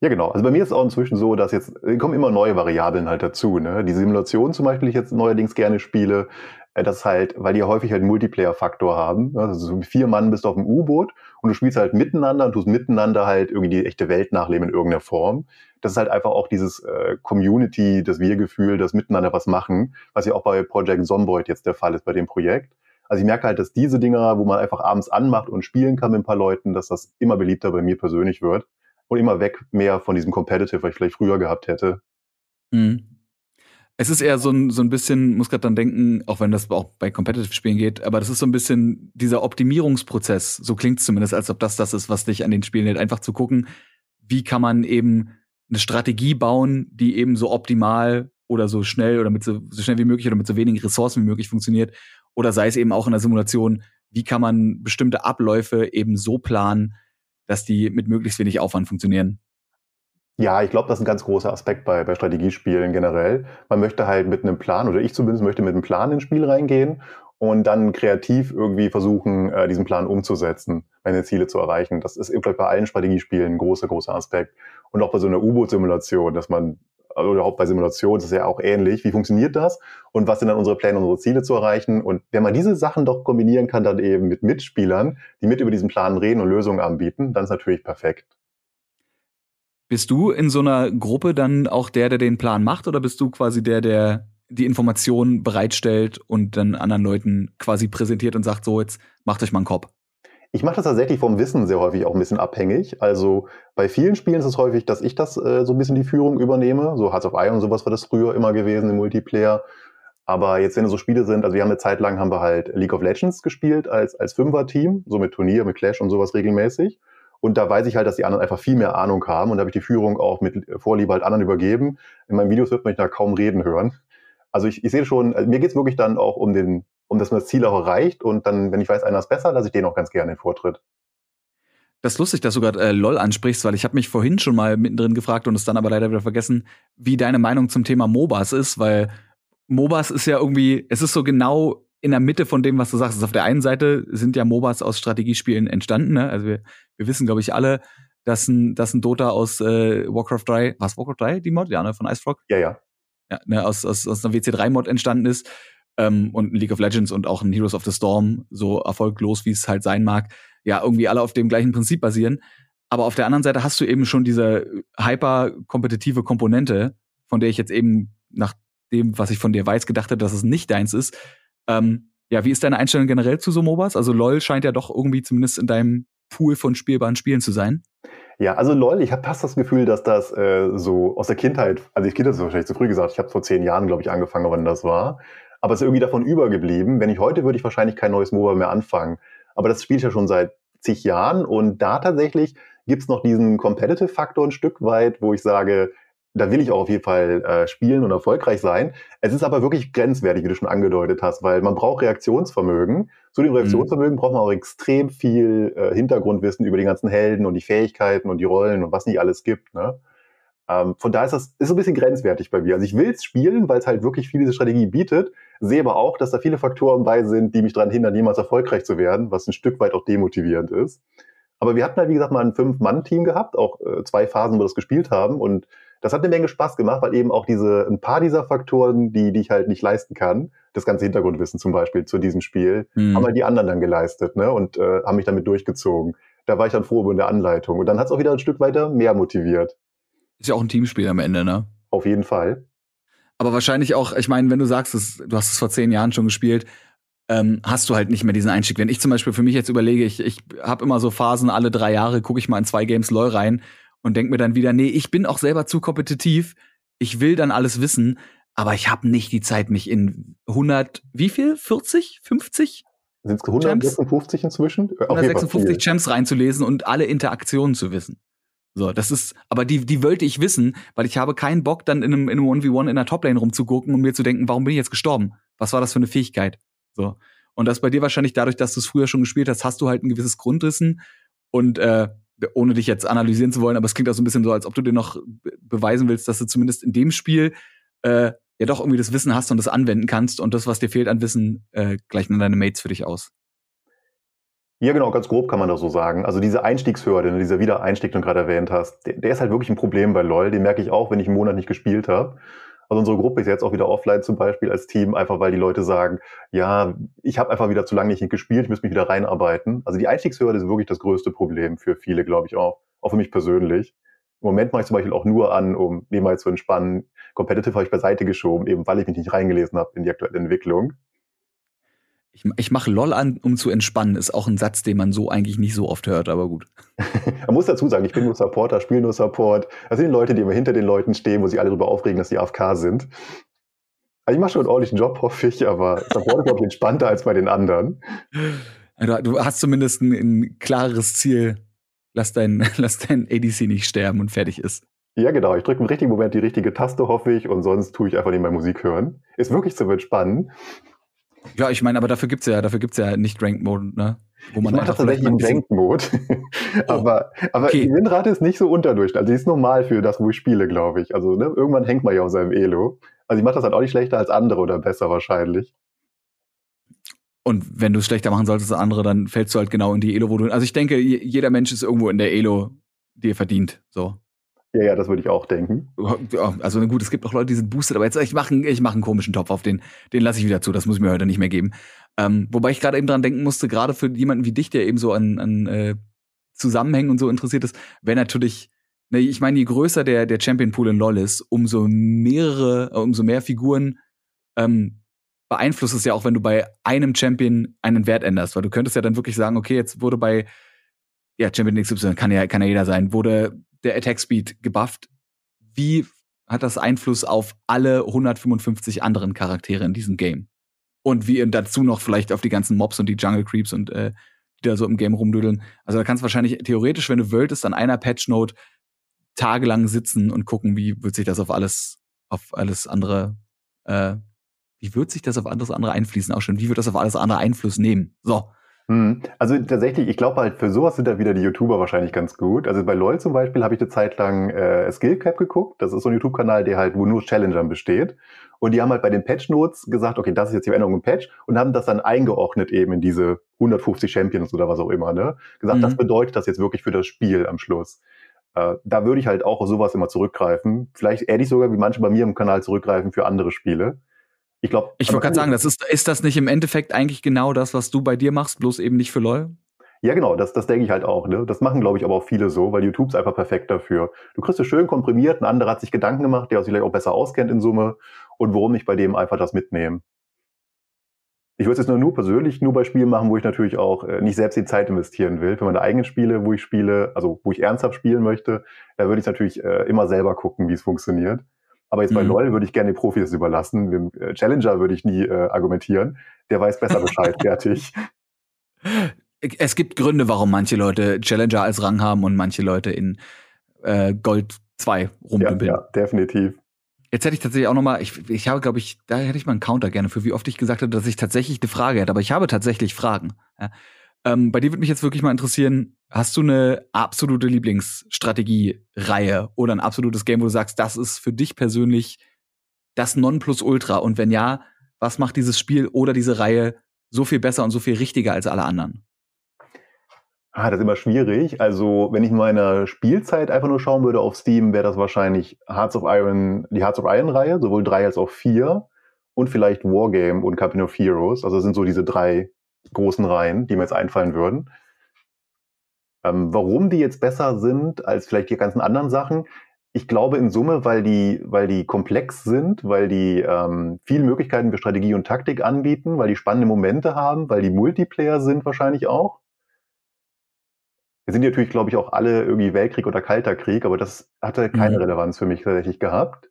Ja, genau. Also bei mir ist es auch inzwischen so, dass jetzt kommen immer neue Variablen halt dazu. Ne? Die Simulation zum Beispiel, die ich jetzt neuerdings gerne spiele, äh, das halt, weil die ja häufig halt Multiplayer-Faktor haben. Ne? Also so vier Mann bist du auf dem U-Boot und du spielst halt miteinander und tust miteinander halt irgendwie die echte Welt nachleben in irgendeiner Form. Das ist halt einfach auch dieses äh, Community, das Wir-Gefühl, das Miteinander was machen, was ja auch bei Project Zomboid jetzt der Fall ist bei dem Projekt. Also ich merke halt, dass diese Dinger, wo man einfach abends anmacht und spielen kann mit ein paar Leuten, dass das immer beliebter bei mir persönlich wird und immer weg mehr von diesem Competitive, was ich vielleicht früher gehabt hätte. Mhm. Es ist eher so ein, so ein bisschen, muss gerade dann denken, auch wenn das auch bei Competitive-Spielen geht, aber das ist so ein bisschen dieser Optimierungsprozess. So klingt es zumindest, als ob das das ist, was dich an den Spielen hält. Einfach zu gucken, wie kann man eben eine Strategie bauen, die eben so optimal oder so schnell oder mit so, so schnell wie möglich oder mit so wenigen Ressourcen wie möglich funktioniert oder sei es eben auch in der Simulation, wie kann man bestimmte Abläufe eben so planen, dass die mit möglichst wenig Aufwand funktionieren. Ja, ich glaube, das ist ein ganz großer Aspekt bei, bei Strategiespielen generell. Man möchte halt mit einem Plan, oder ich zumindest möchte mit einem Plan ins Spiel reingehen und dann kreativ irgendwie versuchen, äh, diesen Plan umzusetzen, meine Ziele zu erreichen. Das ist bei allen Strategiespielen ein großer, großer Aspekt. Und auch bei so einer U-Boot-Simulation, dass man oder überhaupt bei Simulationen, ist ja auch ähnlich. Wie funktioniert das? Und was sind dann unsere Pläne, unsere Ziele zu erreichen? Und wenn man diese Sachen doch kombinieren kann, dann eben mit Mitspielern, die mit über diesen Plan reden und Lösungen anbieten, dann ist natürlich perfekt. Bist du in so einer Gruppe dann auch der, der den Plan macht, oder bist du quasi der, der die Informationen bereitstellt und dann anderen Leuten quasi präsentiert und sagt, so, jetzt macht euch mal einen Kopf? Ich mache das tatsächlich vom Wissen sehr häufig auch ein bisschen abhängig. Also bei vielen Spielen ist es häufig, dass ich das äh, so ein bisschen die Führung übernehme. So Hearts of Iron und sowas war das früher immer gewesen im Multiplayer. Aber jetzt, wenn es so Spiele sind, also wir haben eine Zeit lang haben wir halt League of Legends gespielt als, als Fünfer-Team, so mit Turnier, mit Clash und sowas regelmäßig. Und da weiß ich halt, dass die anderen einfach viel mehr Ahnung haben. Und da habe ich die Führung auch mit Vorliebe halt anderen übergeben. In meinen Videos wird man da kaum reden hören. Also ich, ich sehe schon, also mir geht's wirklich dann auch um den, um dass man das Ziel auch erreicht und dann, wenn ich weiß, einer ist besser, lasse ich den auch ganz gerne in den Vortritt. Das ist lustig, dass du gerade äh, LOL ansprichst, weil ich habe mich vorhin schon mal mittendrin gefragt und es dann aber leider wieder vergessen, wie deine Meinung zum Thema MOBAs ist, weil MOBAs ist ja irgendwie, es ist so genau in der Mitte von dem, was du sagst. Also auf der einen Seite sind ja MOBAs aus Strategiespielen entstanden. Ne? Also wir, wir wissen, glaube ich, alle, dass ein, dass ein Dota aus äh, Warcraft 3, was Warcraft 3, die Mod? Ja, ne, von Icefrog? Ja, ja. Ja, ne, aus, aus, aus einer WC3-Mod entstanden ist ähm, und ein League of Legends und auch ein Heroes of the Storm, so erfolglos wie es halt sein mag, ja, irgendwie alle auf dem gleichen Prinzip basieren. Aber auf der anderen Seite hast du eben schon diese hyper-kompetitive Komponente, von der ich jetzt eben nach dem, was ich von dir weiß, gedacht hätte, dass es nicht deins ist. Ähm, ja, wie ist deine Einstellung generell zu so MOBAs? Also LOL scheint ja doch irgendwie zumindest in deinem Pool von spielbaren Spielen zu sein. Ja, also LOL, ich habe fast das Gefühl, dass das äh, so aus der Kindheit, also ich Kindheit ist wahrscheinlich zu früh gesagt, ich habe vor zehn Jahren, glaube ich, angefangen, wann das war aber es ist irgendwie davon übergeblieben. Wenn ich heute würde ich wahrscheinlich kein neues MOBA mehr anfangen. Aber das spiele ich ja schon seit zig Jahren und da tatsächlich gibt es noch diesen Competitive-Faktor ein Stück weit, wo ich sage, da will ich auch auf jeden Fall äh, spielen und erfolgreich sein. Es ist aber wirklich grenzwertig, wie du schon angedeutet hast, weil man braucht Reaktionsvermögen. Zu dem mhm. Reaktionsvermögen mhm. braucht man auch extrem viel äh, Hintergrundwissen über die ganzen Helden und die Fähigkeiten und die Rollen und was nicht alles gibt. Ne? Ähm, von daher ist das ist so ein bisschen grenzwertig bei mir. Also ich will es spielen, weil es halt wirklich viel diese Strategie bietet, sehe aber auch, dass da viele Faktoren bei sind, die mich daran hindern, jemals erfolgreich zu werden, was ein Stück weit auch demotivierend ist. Aber wir hatten halt, wie gesagt, mal ein Fünf-Mann-Team gehabt, auch äh, zwei Phasen, wo wir das gespielt haben. Und Das hat eine Menge Spaß gemacht, weil eben auch diese, ein paar dieser Faktoren, die, die ich halt nicht leisten kann, das ganze Hintergrundwissen zum Beispiel zu diesem Spiel, mhm. haben halt die anderen dann geleistet, ne, und äh, haben mich damit durchgezogen. Da war ich dann froh über eine Anleitung. Und dann hat es auch wieder ein Stück weiter mehr motiviert. Ist ja auch ein Teamspiel am Ende, ne? Auf jeden Fall. Aber wahrscheinlich auch, ich meine, wenn du sagst, das, du hast es vor zehn Jahren schon gespielt, ähm, hast du halt nicht mehr diesen Einstieg. Wenn ich zum Beispiel für mich jetzt überlege, ich, ich habe immer so Phasen, alle drei Jahre gucke ich mal in zwei Games LOL rein und denke mir dann wieder, nee, ich bin auch selber zu kompetitiv. Ich will dann alles wissen, aber ich habe nicht die Zeit, mich in 100, wie viel? 40? 50? Sind es 156 inzwischen? 156 Champs reinzulesen und alle Interaktionen zu wissen. So, das ist, aber die, die wollte ich wissen, weil ich habe keinen Bock, dann in einem, in einem 1v1 in der Toplane rumzugucken und mir zu denken, warum bin ich jetzt gestorben? Was war das für eine Fähigkeit? So. Und das bei dir wahrscheinlich dadurch, dass du es früher schon gespielt hast, hast du halt ein gewisses Grundrissen und äh, ohne dich jetzt analysieren zu wollen, aber es klingt auch so ein bisschen so, als ob du dir noch beweisen willst, dass du zumindest in dem Spiel äh, ja doch irgendwie das Wissen hast und das anwenden kannst und das, was dir fehlt an Wissen, äh, gleichen deine Mates für dich aus. Ja, genau, ganz grob kann man das so sagen. Also diese Einstiegshürde, ne, dieser Wiedereinstieg, den du gerade erwähnt hast, der, der, ist halt wirklich ein Problem bei LoL. Den merke ich auch, wenn ich einen Monat nicht gespielt habe. Also unsere Gruppe ist jetzt auch wieder offline zum Beispiel als Team, einfach weil die Leute sagen, ja, ich habe einfach wieder zu lange nicht gespielt, ich muss mich wieder reinarbeiten. Also die Einstiegshürde ist wirklich das größte Problem für viele, glaube ich auch. Auch für mich persönlich. Im Moment mache ich zum Beispiel auch nur an, um nebenbei zu entspannen. Competitive habe ich beiseite geschoben, eben weil ich mich nicht reingelesen habe in die aktuelle Entwicklung. Ich, ich mache LOL an, um zu entspannen, ist auch ein Satz, den man so eigentlich nicht so oft hört, aber gut. [laughs] man muss dazu sagen, ich bin nur Supporter, spiele nur Support. Das sind Leute, die immer hinter den Leuten stehen, wo sie alle darüber aufregen, dass sie AFK sind. Also ich mache schon einen ordentlichen Job, [laughs] hoffe ich, aber Support ist, glaube ich, entspannter als bei den anderen. Du hast zumindest ein, ein klares Ziel. Lass dein, [laughs] lass dein ADC nicht sterben und fertig ist. Ja, genau. Ich drücke im richtigen Moment die richtige Taste, hoffe ich, und sonst tue ich einfach nicht mehr Musik hören. Ist wirklich zu entspannen. Ja, ich meine, aber dafür gibt's ja, dafür gibt's ja nicht Ranked Mode, ne? Wo man ich mache das tatsächlich im Ranked Mode. [laughs] aber aber okay. die Winrate ist nicht so unterdurchschnittlich. Also die ist normal für das, wo ich spiele, glaube ich. Also ne, irgendwann hängt man ja auf seinem Elo. Also ich mache das halt auch nicht schlechter als andere oder besser wahrscheinlich. Und wenn du es schlechter machen solltest als andere, dann fällst du halt genau in die Elo, wo du. Also ich denke, jeder Mensch ist irgendwo in der Elo, die er verdient. So. Ja, ja, das würde ich auch denken. Also gut, es gibt auch Leute, die sind boosted, aber jetzt ich mache ich mach einen komischen Topf auf den, den lasse ich wieder zu. Das muss ich mir heute nicht mehr geben. Ähm, wobei ich gerade eben dran denken musste, gerade für jemanden wie dich, der eben so an, an äh, Zusammenhängen und so interessiert ist, wäre natürlich, ne, ich meine, je größer der der Champion Pool in LoL ist, umso mehrere, umso mehr Figuren ähm, beeinflusst es ja auch, wenn du bei einem Champion einen Wert änderst, weil du könntest ja dann wirklich sagen, okay, jetzt wurde bei ja Champion XY kann ja kann ja jeder sein, wurde der Attack Speed gebufft. Wie hat das Einfluss auf alle 155 anderen Charaktere in diesem Game? Und wie dazu noch vielleicht auf die ganzen Mobs und die Jungle Creeps und äh, die da so im Game rumdüdeln. Also da kannst du wahrscheinlich theoretisch, wenn du wolltest, an einer Patch Note tagelang sitzen und gucken, wie wird sich das auf alles, auf alles andere, äh, wie wird sich das auf alles andere einfließen auch schon? Wie wird das auf alles andere Einfluss nehmen? So. Hm. Also tatsächlich, ich glaube halt, für sowas sind da wieder die YouTuber wahrscheinlich ganz gut. Also bei LOL zum Beispiel habe ich eine Zeit lang äh, Skillcap geguckt. Das ist so ein YouTube-Kanal, der halt, wo nur Challengern besteht. Und die haben halt bei den Patch Notes gesagt, okay, das ist jetzt die Änderung im Patch und haben das dann eingeordnet eben in diese 150 Champions oder was auch immer, ne? Gesagt, mhm. das bedeutet das jetzt wirklich für das Spiel am Schluss. Äh, da würde ich halt auch auf sowas immer zurückgreifen. Vielleicht ehrlich sogar, wie manche bei mir im Kanal zurückgreifen für andere Spiele. Ich glaube. Ich wollte gerade sagen, das ist, ist das nicht im Endeffekt eigentlich genau das, was du bei dir machst, bloß eben nicht für LOL? Ja, genau, das, das denke ich halt auch. Ne? Das machen, glaube ich, aber auch viele so, weil YouTube ist einfach perfekt dafür. Du kriegst es schön komprimiert, ein anderer hat sich Gedanken gemacht, der sich vielleicht auch besser auskennt in Summe und warum nicht bei dem einfach das mitnehmen. Ich würde es jetzt nur, nur persönlich nur bei Spielen machen, wo ich natürlich auch äh, nicht selbst die Zeit investieren will. Für meine eigenen Spiele, wo ich spiele, also wo ich ernsthaft spielen möchte, da würde ich natürlich äh, immer selber gucken, wie es funktioniert. Aber jetzt bei mhm. LOL würde ich gerne die Profis überlassen. Dem äh, Challenger würde ich nie äh, argumentieren. Der weiß besser Bescheid, [laughs] fertig. Es gibt Gründe, warum manche Leute Challenger als Rang haben und manche Leute in äh, Gold 2 rumpeln. Ja, ja, definitiv. Jetzt hätte ich tatsächlich auch noch mal, ich, ich habe, glaube ich, da hätte ich mal einen Counter gerne für, wie oft ich gesagt habe, dass ich tatsächlich eine Frage hätte. Aber ich habe tatsächlich Fragen. Ja. Ähm, bei dir würde mich jetzt wirklich mal interessieren, hast du eine absolute Lieblingsstrategie-Reihe oder ein absolutes Game, wo du sagst, das ist für dich persönlich das Nonplusultra? Und wenn ja, was macht dieses Spiel oder diese Reihe so viel besser und so viel richtiger als alle anderen? Ah, das ist immer schwierig. Also, wenn ich meine Spielzeit einfach nur schauen würde auf Steam, wäre das wahrscheinlich Hearts of Iron, die Hearts of Iron Reihe, sowohl drei als auch vier und vielleicht Wargame und Company of Heroes. Also, das sind so diese drei großen Reihen, die mir jetzt einfallen würden. Ähm, warum die jetzt besser sind als vielleicht die ganzen anderen Sachen? Ich glaube in Summe, weil die, weil die komplex sind, weil die ähm, viele Möglichkeiten für Strategie und Taktik anbieten, weil die spannende Momente haben, weil die Multiplayer sind wahrscheinlich auch. Wir sind natürlich, glaube ich, auch alle irgendwie Weltkrieg oder Kalter Krieg, aber das hatte keine mhm. Relevanz für mich tatsächlich gehabt.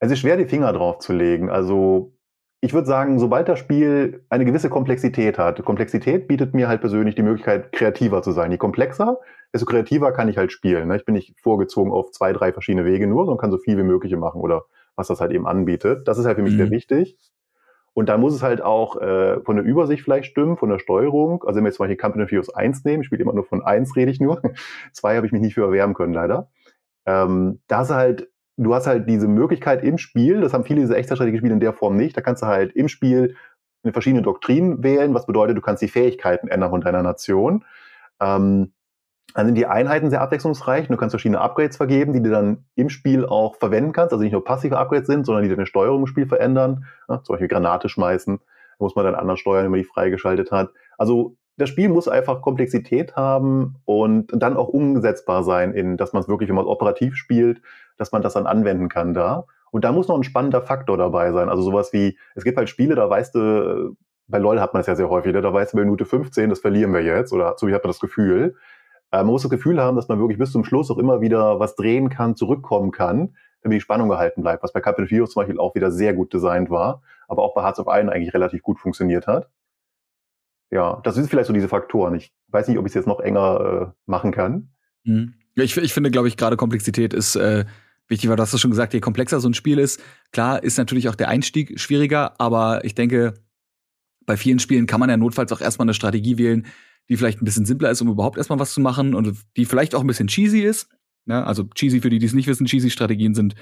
Es ist schwer, die Finger drauf zu legen. Also ich würde sagen, sobald das Spiel eine gewisse Komplexität hat, Komplexität bietet mir halt persönlich die Möglichkeit, kreativer zu sein. Je komplexer, desto kreativer kann ich halt spielen. Ne? Ich bin nicht vorgezogen auf zwei, drei verschiedene Wege nur, sondern kann so viel wie möglich machen oder was das halt eben anbietet. Das ist halt für mich mhm. sehr wichtig. Und dann muss es halt auch äh, von der Übersicht vielleicht stimmen, von der Steuerung. Also wenn wir jetzt zum Beispiel Company of Heroes 1 nehmen, ich spiele immer nur von 1, rede ich nur. [laughs] Zwei habe ich mich nicht für erwärmen können, leider. Ähm, da ist halt du hast halt diese Möglichkeit im Spiel, das haben viele dieser Extra-Strategie-Spiele in der Form nicht, da kannst du halt im Spiel eine verschiedene Doktrin wählen, was bedeutet, du kannst die Fähigkeiten ändern von deiner Nation. Ähm, dann sind die Einheiten sehr abwechslungsreich. Du kannst verschiedene Upgrades vergeben, die du dann im Spiel auch verwenden kannst. Also nicht nur passive Upgrades sind, sondern die deine Steuerung im Spiel verändern. Ja, zum Beispiel Granate schmeißen. Muss man dann anders steuern, wenn man die freigeschaltet hat. Also das Spiel muss einfach Komplexität haben und dann auch umsetzbar sein, in, dass man es wirklich, wenn man es operativ spielt, dass man das dann anwenden kann da. Und da muss noch ein spannender Faktor dabei sein. Also sowas wie, es gibt halt Spiele, da weißt du, bei LOL hat man es ja sehr häufig, ne? da weißt du bei Minute 15, das verlieren wir jetzt, oder so wie hat man das Gefühl. Äh, man muss das Gefühl haben, dass man wirklich bis zum Schluss auch immer wieder was drehen kann, zurückkommen kann, damit die Spannung gehalten bleibt, was bei Captain Heroes zum Beispiel auch wieder sehr gut designt war, aber auch bei Hearts of Iron eigentlich relativ gut funktioniert hat. Ja, das sind vielleicht so diese Faktoren. Ich weiß nicht, ob ich es jetzt noch enger äh, machen kann. Mhm. Ich, ich finde, glaube ich, gerade Komplexität ist äh, wichtig, weil du hast es schon gesagt, je komplexer so ein Spiel ist, klar ist natürlich auch der Einstieg schwieriger, aber ich denke, bei vielen Spielen kann man ja notfalls auch erstmal eine Strategie wählen, die vielleicht ein bisschen simpler ist, um überhaupt erstmal was zu machen und die vielleicht auch ein bisschen cheesy ist. Ja, also cheesy für die, die es nicht wissen, cheesy Strategien sind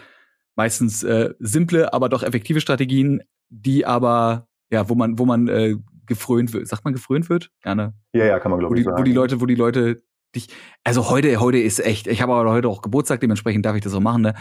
meistens äh, simple, aber doch effektive Strategien, die aber ja, wo man, wo man äh, gefrönt wird. Sagt man gefrönt wird? Gerne. Ja, ja, kann man glaube ich sagen. Wo die Leute, wo die Leute dich, also heute, heute ist echt, ich habe aber heute auch Geburtstag, dementsprechend darf ich das auch machen, ne?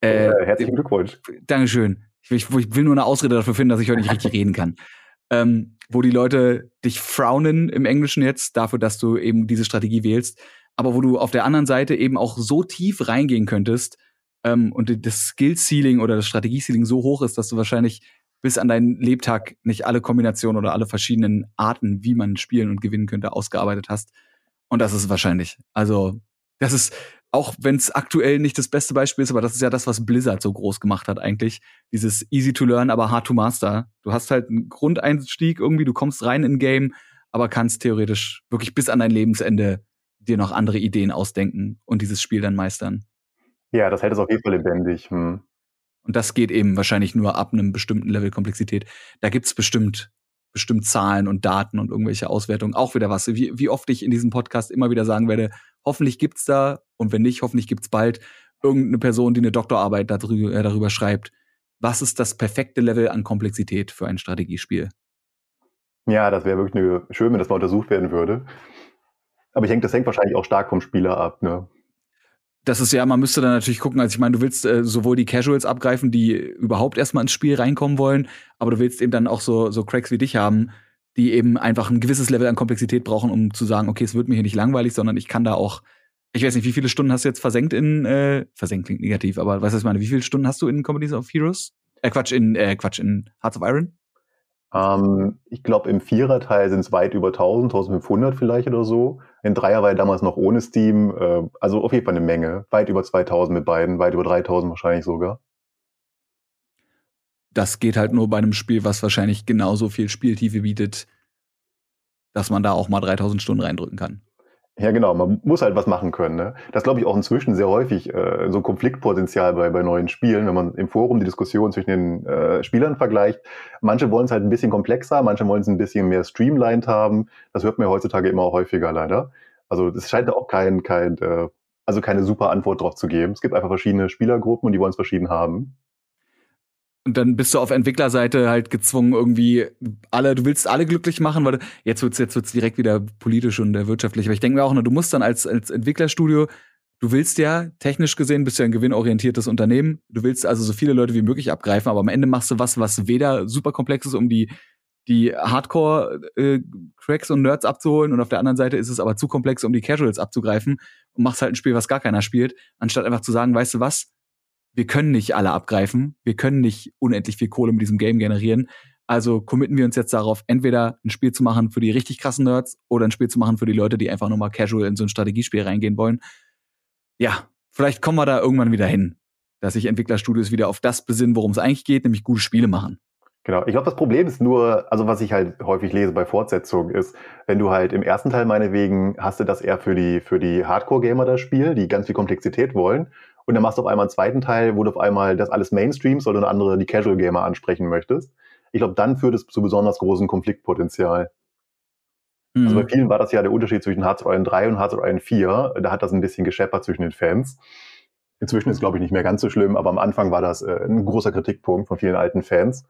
Äh, äh, herzlichen Glückwunsch. Dankeschön. Ich, ich, ich, will nur eine Ausrede dafür finden, dass ich heute nicht richtig reden kann. [laughs] Ähm, wo die Leute dich frownen im Englischen jetzt dafür, dass du eben diese Strategie wählst, aber wo du auf der anderen Seite eben auch so tief reingehen könntest ähm, und das Skill-Ceiling oder das Strategie-Ceiling so hoch ist, dass du wahrscheinlich bis an deinen Lebtag nicht alle Kombinationen oder alle verschiedenen Arten, wie man spielen und gewinnen könnte, ausgearbeitet hast. Und das ist wahrscheinlich. Also, das ist, auch wenn es aktuell nicht das beste Beispiel ist, aber das ist ja das, was Blizzard so groß gemacht hat eigentlich. Dieses easy to learn, aber hard to master. Du hast halt einen Grundeinstieg irgendwie, du kommst rein in Game, aber kannst theoretisch wirklich bis an dein Lebensende dir noch andere Ideen ausdenken und dieses Spiel dann meistern. Ja, das hält es auf jeden Fall lebendig. Hm. Und das geht eben wahrscheinlich nur ab einem bestimmten Level Komplexität. Da gibt's bestimmt bestimmt Zahlen und Daten und irgendwelche Auswertungen. Auch wieder was, wie, wie oft ich in diesem Podcast immer wieder sagen werde, hoffentlich gibt's da und wenn nicht, hoffentlich gibt's bald irgendeine Person, die eine Doktorarbeit darüber, äh, darüber schreibt. Was ist das perfekte Level an Komplexität für ein Strategiespiel? Ja, das wäre wirklich eine, schön, wenn das mal untersucht werden würde. Aber ich denke, das hängt wahrscheinlich auch stark vom Spieler ab. Ne? Das ist ja, man müsste dann natürlich gucken, also ich meine, du willst äh, sowohl die Casuals abgreifen, die überhaupt erstmal ins Spiel reinkommen wollen, aber du willst eben dann auch so, so Cracks wie dich haben, die eben einfach ein gewisses Level an Komplexität brauchen, um zu sagen, okay, es wird mir hier nicht langweilig, sondern ich kann da auch, ich weiß nicht, wie viele Stunden hast du jetzt versenkt in, äh, versenkt klingt negativ, aber weißt du, was ich meine, wie viele Stunden hast du in Companies of Heroes? Äh, Quatsch, in, äh, Quatsch, in Hearts of Iron? Ähm, ich glaube, im Viererteil sind es weit über 1000, 1500 vielleicht oder so. In Dreier war ich damals noch ohne Steam. Äh, also auf jeden Fall eine Menge. Weit über 2000 mit beiden, weit über 3000 wahrscheinlich sogar. Das geht halt nur bei einem Spiel, was wahrscheinlich genauso viel Spieltiefe bietet, dass man da auch mal 3000 Stunden reindrücken kann. Ja, genau. Man muss halt was machen können. Ne? Das glaube ich auch inzwischen sehr häufig äh, so Konfliktpotenzial bei, bei neuen Spielen, wenn man im Forum die Diskussion zwischen den äh, Spielern vergleicht. Manche wollen es halt ein bisschen komplexer, manche wollen es ein bisschen mehr streamlined haben. Das hört man ja heutzutage immer häufiger leider. Also es scheint auch kein, kein äh, also keine super Antwort drauf zu geben. Es gibt einfach verschiedene Spielergruppen und die wollen es verschieden haben. Und dann bist du auf Entwicklerseite halt gezwungen, irgendwie alle, du willst alle glücklich machen, weil jetzt wird's jetzt wird's direkt wieder politisch und äh, wirtschaftlich. Aber ich denke mir auch, du musst dann als, als Entwicklerstudio, du willst ja, technisch gesehen, bist ja ein gewinnorientiertes Unternehmen. Du willst also so viele Leute wie möglich abgreifen, aber am Ende machst du was, was weder super komplex ist, um die, die Hardcore-Cracks äh, und Nerds abzuholen und auf der anderen Seite ist es aber zu komplex, um die Casuals abzugreifen und machst halt ein Spiel, was gar keiner spielt, anstatt einfach zu sagen, weißt du was, wir können nicht alle abgreifen, wir können nicht unendlich viel Kohle mit diesem Game generieren. Also committen wir uns jetzt darauf, entweder ein Spiel zu machen für die richtig krassen Nerds oder ein Spiel zu machen für die Leute, die einfach nur mal casual in so ein Strategiespiel reingehen wollen. Ja, vielleicht kommen wir da irgendwann wieder hin, dass sich Entwicklerstudios wieder auf das besinnen, worum es eigentlich geht, nämlich gute Spiele machen. Genau. Ich glaube, das Problem ist nur, also was ich halt häufig lese bei Fortsetzungen ist, wenn du halt im ersten Teil meinetwegen hast du das eher für die, für die Hardcore-Gamer das Spiel, die ganz viel Komplexität wollen. Und dann machst du auf einmal einen zweiten Teil, wo du auf einmal das alles Mainstreams oder eine andere die Casual Gamer ansprechen möchtest. Ich glaube, dann führt es zu besonders großem Konfliktpotenzial. Mhm. Also bei vielen war das ja der Unterschied zwischen Hearts of Iron 3 und Hearts of Iron 4. Da hat das ein bisschen gescheppert zwischen den Fans. Inzwischen ist, glaube ich, nicht mehr ganz so schlimm, aber am Anfang war das äh, ein großer Kritikpunkt von vielen alten Fans.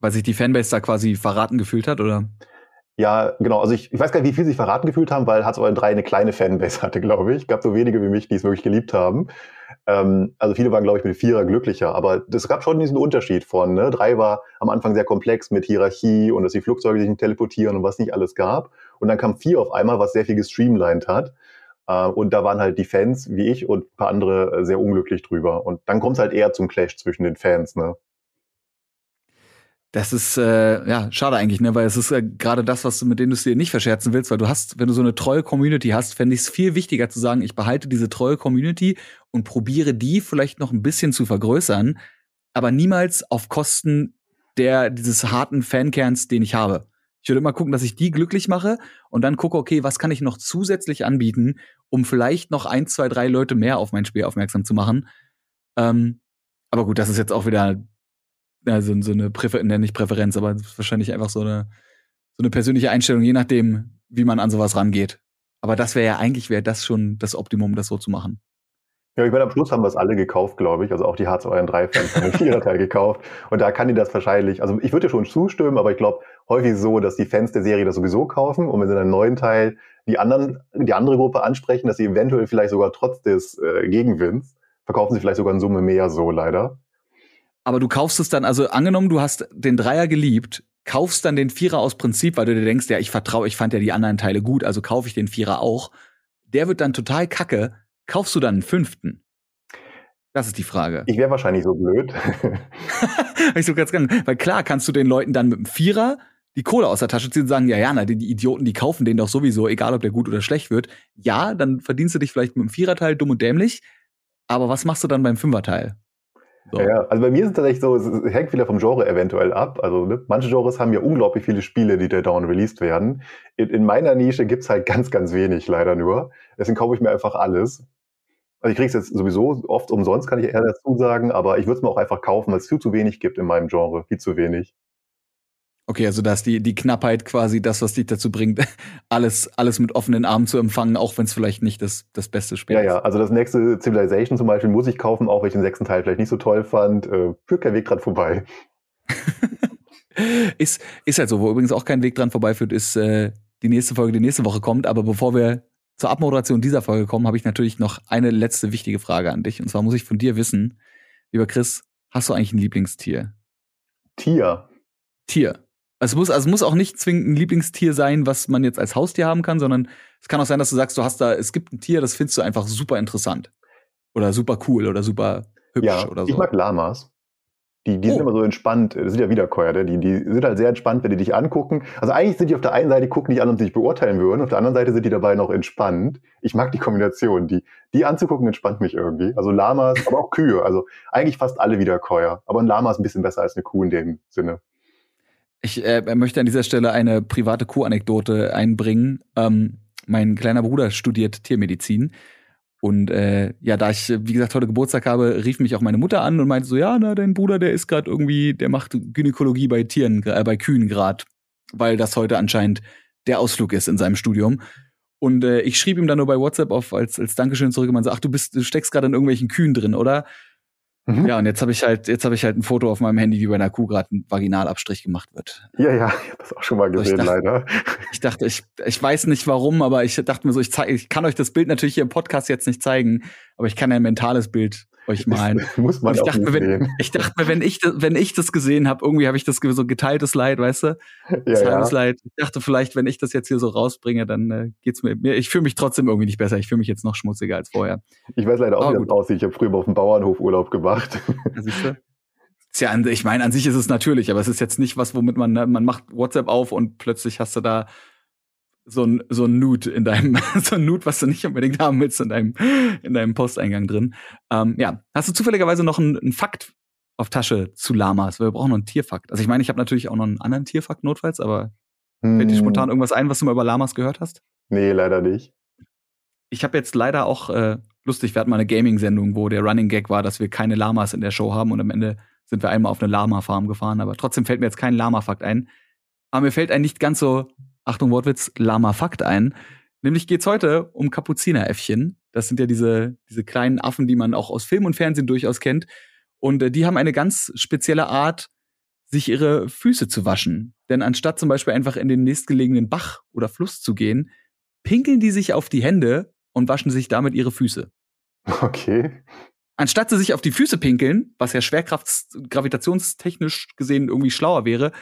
Weil sich die Fanbase da quasi verraten gefühlt hat, oder? Ja, genau. Also ich, ich weiß gar nicht, wie viel sich verraten gefühlt haben, weil Hearts of Iron 3 eine kleine Fanbase hatte, glaube ich. Gab so wenige wie mich, die es wirklich geliebt haben. Ähm, also viele waren, glaube ich, mit Vierer glücklicher. Aber es gab schon diesen Unterschied von, ne? Drei war am Anfang sehr komplex mit Hierarchie und dass die Flugzeuge sich nicht teleportieren und was nicht alles gab. Und dann kam vier auf einmal, was sehr viel gestreamlined hat. Uh, und da waren halt die Fans wie ich und ein paar andere äh, sehr unglücklich drüber. Und dann kommt es halt eher zum Clash zwischen den Fans, ne? Das ist äh, ja schade eigentlich, ne, weil es ist äh, gerade das, was du mit dem du es dir nicht verscherzen willst, weil du hast, wenn du so eine treue Community hast, fände ich es viel wichtiger zu sagen, ich behalte diese treue Community und probiere die vielleicht noch ein bisschen zu vergrößern, aber niemals auf Kosten der dieses harten Fankerns, den ich habe. Ich würde immer gucken, dass ich die glücklich mache und dann gucke, okay, was kann ich noch zusätzlich anbieten, um vielleicht noch ein, zwei, drei Leute mehr auf mein Spiel aufmerksam zu machen. Ähm, aber gut, das ist jetzt auch wieder also so eine Präfer ne, nicht Präferenz, aber wahrscheinlich einfach so eine, so eine persönliche Einstellung, je nachdem, wie man an sowas rangeht. Aber das wäre ja eigentlich wäre das schon das Optimum, das so zu machen. Ja, ich meine, am Schluss haben wir es alle gekauft, glaube ich. Also auch die Hearts euren drei Fans haben [laughs] den Viererteil gekauft. Und da kann die das wahrscheinlich, also ich würde schon zustimmen, aber ich glaube häufig so, dass die Fans der Serie das sowieso kaufen und wenn sie in einem neuen Teil die anderen, die andere Gruppe ansprechen, dass sie eventuell vielleicht sogar trotz des äh, Gegenwinds verkaufen sie vielleicht sogar in Summe mehr so leider. Aber du kaufst es dann, also angenommen, du hast den Dreier geliebt, kaufst dann den Vierer aus Prinzip, weil du dir denkst, ja, ich vertraue, ich fand ja die anderen Teile gut, also kaufe ich den Vierer auch. Der wird dann total kacke. Kaufst du dann einen fünften? Das ist die Frage. Ich wäre wahrscheinlich so blöd. [laughs] ich so ganz gerne. Weil klar kannst du den Leuten dann mit dem Vierer die Kohle aus der Tasche ziehen und sagen, ja, ja, na, die, die Idioten, die kaufen den doch sowieso, egal ob der gut oder schlecht wird. Ja, dann verdienst du dich vielleicht mit dem Viererteil dumm und dämlich. Aber was machst du dann beim Fünferteil? So. Ja, also bei mir ist es tatsächlich so, es hängt wieder vom Genre eventuell ab. Also ne, manche Genres haben ja unglaublich viele Spiele, die da down released werden. In, in meiner Nische gibt's halt ganz, ganz wenig leider nur. Deswegen kaufe ich mir einfach alles. Also ich kriege es jetzt sowieso oft umsonst, kann ich eher dazu sagen, aber ich würde es mir auch einfach kaufen, weil es viel zu wenig gibt in meinem Genre. Viel zu wenig. Okay, also dass die, die Knappheit quasi das, was dich dazu bringt, [laughs] alles, alles mit offenen Armen zu empfangen, auch wenn es vielleicht nicht das, das beste Spiel ja, ist. Ja, ja, also das nächste Civilization zum Beispiel muss ich kaufen, auch wenn ich den sechsten Teil vielleicht nicht so toll fand. Äh, führt kein Weg dran vorbei. [laughs] ist, ist halt so, wo übrigens auch kein Weg dran vorbeiführt, ist äh, die nächste Folge, die nächste Woche kommt. Aber bevor wir zur Abmoderation dieser Folge kommen, habe ich natürlich noch eine letzte wichtige Frage an dich. Und zwar muss ich von dir wissen, lieber Chris, hast du eigentlich ein Lieblingstier? Tier. Tier. Es muss, also es muss auch nicht zwingend ein Lieblingstier sein, was man jetzt als Haustier haben kann, sondern es kann auch sein, dass du sagst, du hast da, es gibt ein Tier, das findest du einfach super interessant. Oder super cool oder super hübsch ja, oder so. Ich mag Lamas. Die, die oh. sind immer so entspannt, das sind ja Wiederkäuer, die, die sind halt sehr entspannt, wenn die dich angucken. Also eigentlich sind die auf der einen Seite, gucken die an und sich beurteilen würden, auf der anderen Seite sind die dabei noch entspannt. Ich mag die Kombination, die, die anzugucken entspannt mich irgendwie. Also Lamas, aber auch Kühe, also eigentlich fast alle Wiederkäuer. Aber ein Lama ist ein bisschen besser als eine Kuh in dem Sinne. Ich äh, möchte an dieser Stelle eine private Kuh-Anekdote einbringen. Ähm, mein kleiner Bruder studiert Tiermedizin. Und äh, ja, da ich, wie gesagt, heute Geburtstag habe, rief mich auch meine Mutter an und meinte so, ja, na, dein Bruder, der ist gerade irgendwie, der macht Gynäkologie bei Tieren, äh, bei Kühen grad, weil das heute anscheinend der Ausflug ist in seinem Studium. Und äh, ich schrieb ihm dann nur bei WhatsApp auf als, als Dankeschön zurück und meinte so, ach, du bist, du steckst gerade in irgendwelchen Kühen drin, oder? Mhm. Ja, und jetzt habe ich halt, jetzt habe ich halt ein Foto auf meinem Handy, wie bei einer Kuh gerade ein Vaginalabstrich gemacht wird. Ja, ja, ich habe das auch schon mal gesehen, also ich dachte, leider. Ich dachte, ich, ich weiß nicht warum, aber ich dachte mir so, ich, zeig, ich kann euch das Bild natürlich hier im Podcast jetzt nicht zeigen, aber ich kann ein mentales Bild euch malen. Das [laughs] muss man ich auch dachte, mir, wenn, [laughs] ich dachte mir, wenn ich, das, wenn ich das gesehen habe, irgendwie habe ich das so geteiltes Leid, weißt du? [laughs] Ja, ja. Leid. Ich dachte vielleicht, wenn ich das jetzt hier so rausbringe, dann äh, geht's mir. mir ich fühle mich trotzdem irgendwie nicht besser. Ich fühle mich jetzt noch schmutziger als vorher. Ich weiß leider auch, Aber wie gut. das aussieht. Ich habe früher mal auf dem Bauernhof Urlaub gemacht. Siehst du? Ja, ich meine, an sich ist es natürlich, aber es ist jetzt nicht was, womit man, ne, man macht WhatsApp auf und plötzlich hast du da so ein, so ein Nude in deinem, [laughs] so ein Nude, was du nicht unbedingt haben willst in deinem, in deinem Posteingang drin. Ähm, ja. Hast du zufälligerweise noch einen, einen Fakt auf Tasche zu Lamas? Wir brauchen noch einen Tierfakt. Also ich meine, ich habe natürlich auch noch einen anderen Tierfakt notfalls, aber fällt dir Hm, spontan irgendwas ein, was du mal über Lamas gehört hast? Nee, leider nicht. Ich habe jetzt leider auch äh, lustig, wir hatten mal eine Gaming-Sendung, wo der Running Gag war, dass wir keine Lamas in der Show haben und am Ende sind wir einmal auf eine Lama-Farm gefahren, aber trotzdem fällt mir jetzt kein Lama-Fakt ein. Aber mir fällt ein nicht ganz so, Achtung Wortwitz, Lama-Fakt ein. Nämlich geht's heute um Kapuzineräffchen. Das sind ja diese, diese kleinen Affen, die man auch aus Film und Fernsehen durchaus kennt. Und äh, die haben eine ganz spezielle Art, sich ihre Füße zu waschen. Denn anstatt zum Beispiel einfach in den nächstgelegenen Bach oder Fluss zu gehen, pinkeln die sich auf die Hände und waschen sich damit ihre Füße. Okay. Anstatt sie sich auf die Füße pinkeln, was ja schwerkrafts gravitationstechnisch gesehen irgendwie schlauer wäre,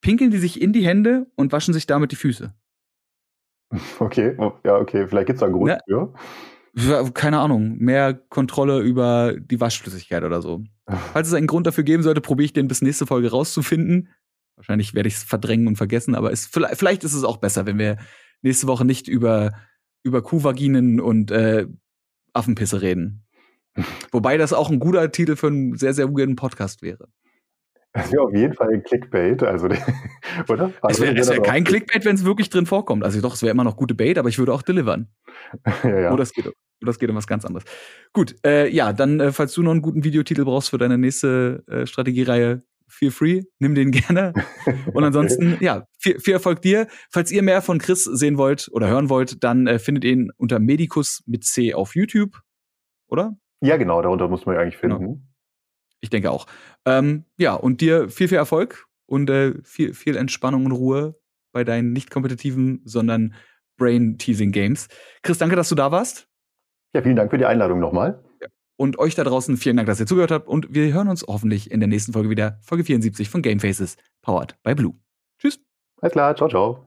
pinkeln die sich in die Hände und waschen sich damit die Füße. Okay. Oh, Ja, okay. Vielleicht gibt's da einen Grund Ne? für. Keine Ahnung, mehr Kontrolle über die Waschflüssigkeit oder so. Falls es einen Grund dafür geben sollte, probiere ich den bis nächste Folge rauszufinden. Wahrscheinlich werde ich es verdrängen und vergessen, aber es, vielleicht, vielleicht ist es auch besser, wenn wir nächste Woche nicht über, über Kuhvaginen und äh, Affenpisse reden. [laughs] Wobei das auch ein guter Titel für einen sehr, sehr weirden Podcast wäre. Das wäre auf jeden Fall ein Clickbait, also [laughs] oder? Es wäre wär kein Clickbait, wenn es wirklich drin vorkommt. Also doch, es wäre immer noch gute Bait, aber ich würde auch delivern. [laughs] Ja, ja. Oder es geht, oder es geht um was ganz anderes. Gut, äh, ja, dann, äh, falls du noch einen guten Videotitel brauchst für deine nächste äh, Strategiereihe, feel free, nimm den [laughs] gerne. Und ansonsten, ja, viel, viel Erfolg dir. Falls ihr mehr von Chris sehen wollt oder hören wollt, dann äh, findet ihn unter Medicus mit C auf YouTube, oder? Ja, genau, darunter muss man ja eigentlich Genau. Ich denke auch. Ähm, ja, und dir viel, viel Erfolg und äh, viel, viel Entspannung und Ruhe bei deinen nicht kompetitiven, sondern Brain-Teasing-Games. Chris, danke, dass du da warst. Ja, vielen Dank für die Einladung nochmal. Und euch da draußen vielen Dank, dass ihr zugehört habt. Und wir hören uns hoffentlich in der nächsten Folge wieder. Folge 74 von Game Faces, powered by Blue. Tschüss. Alles klar, ciao, ciao.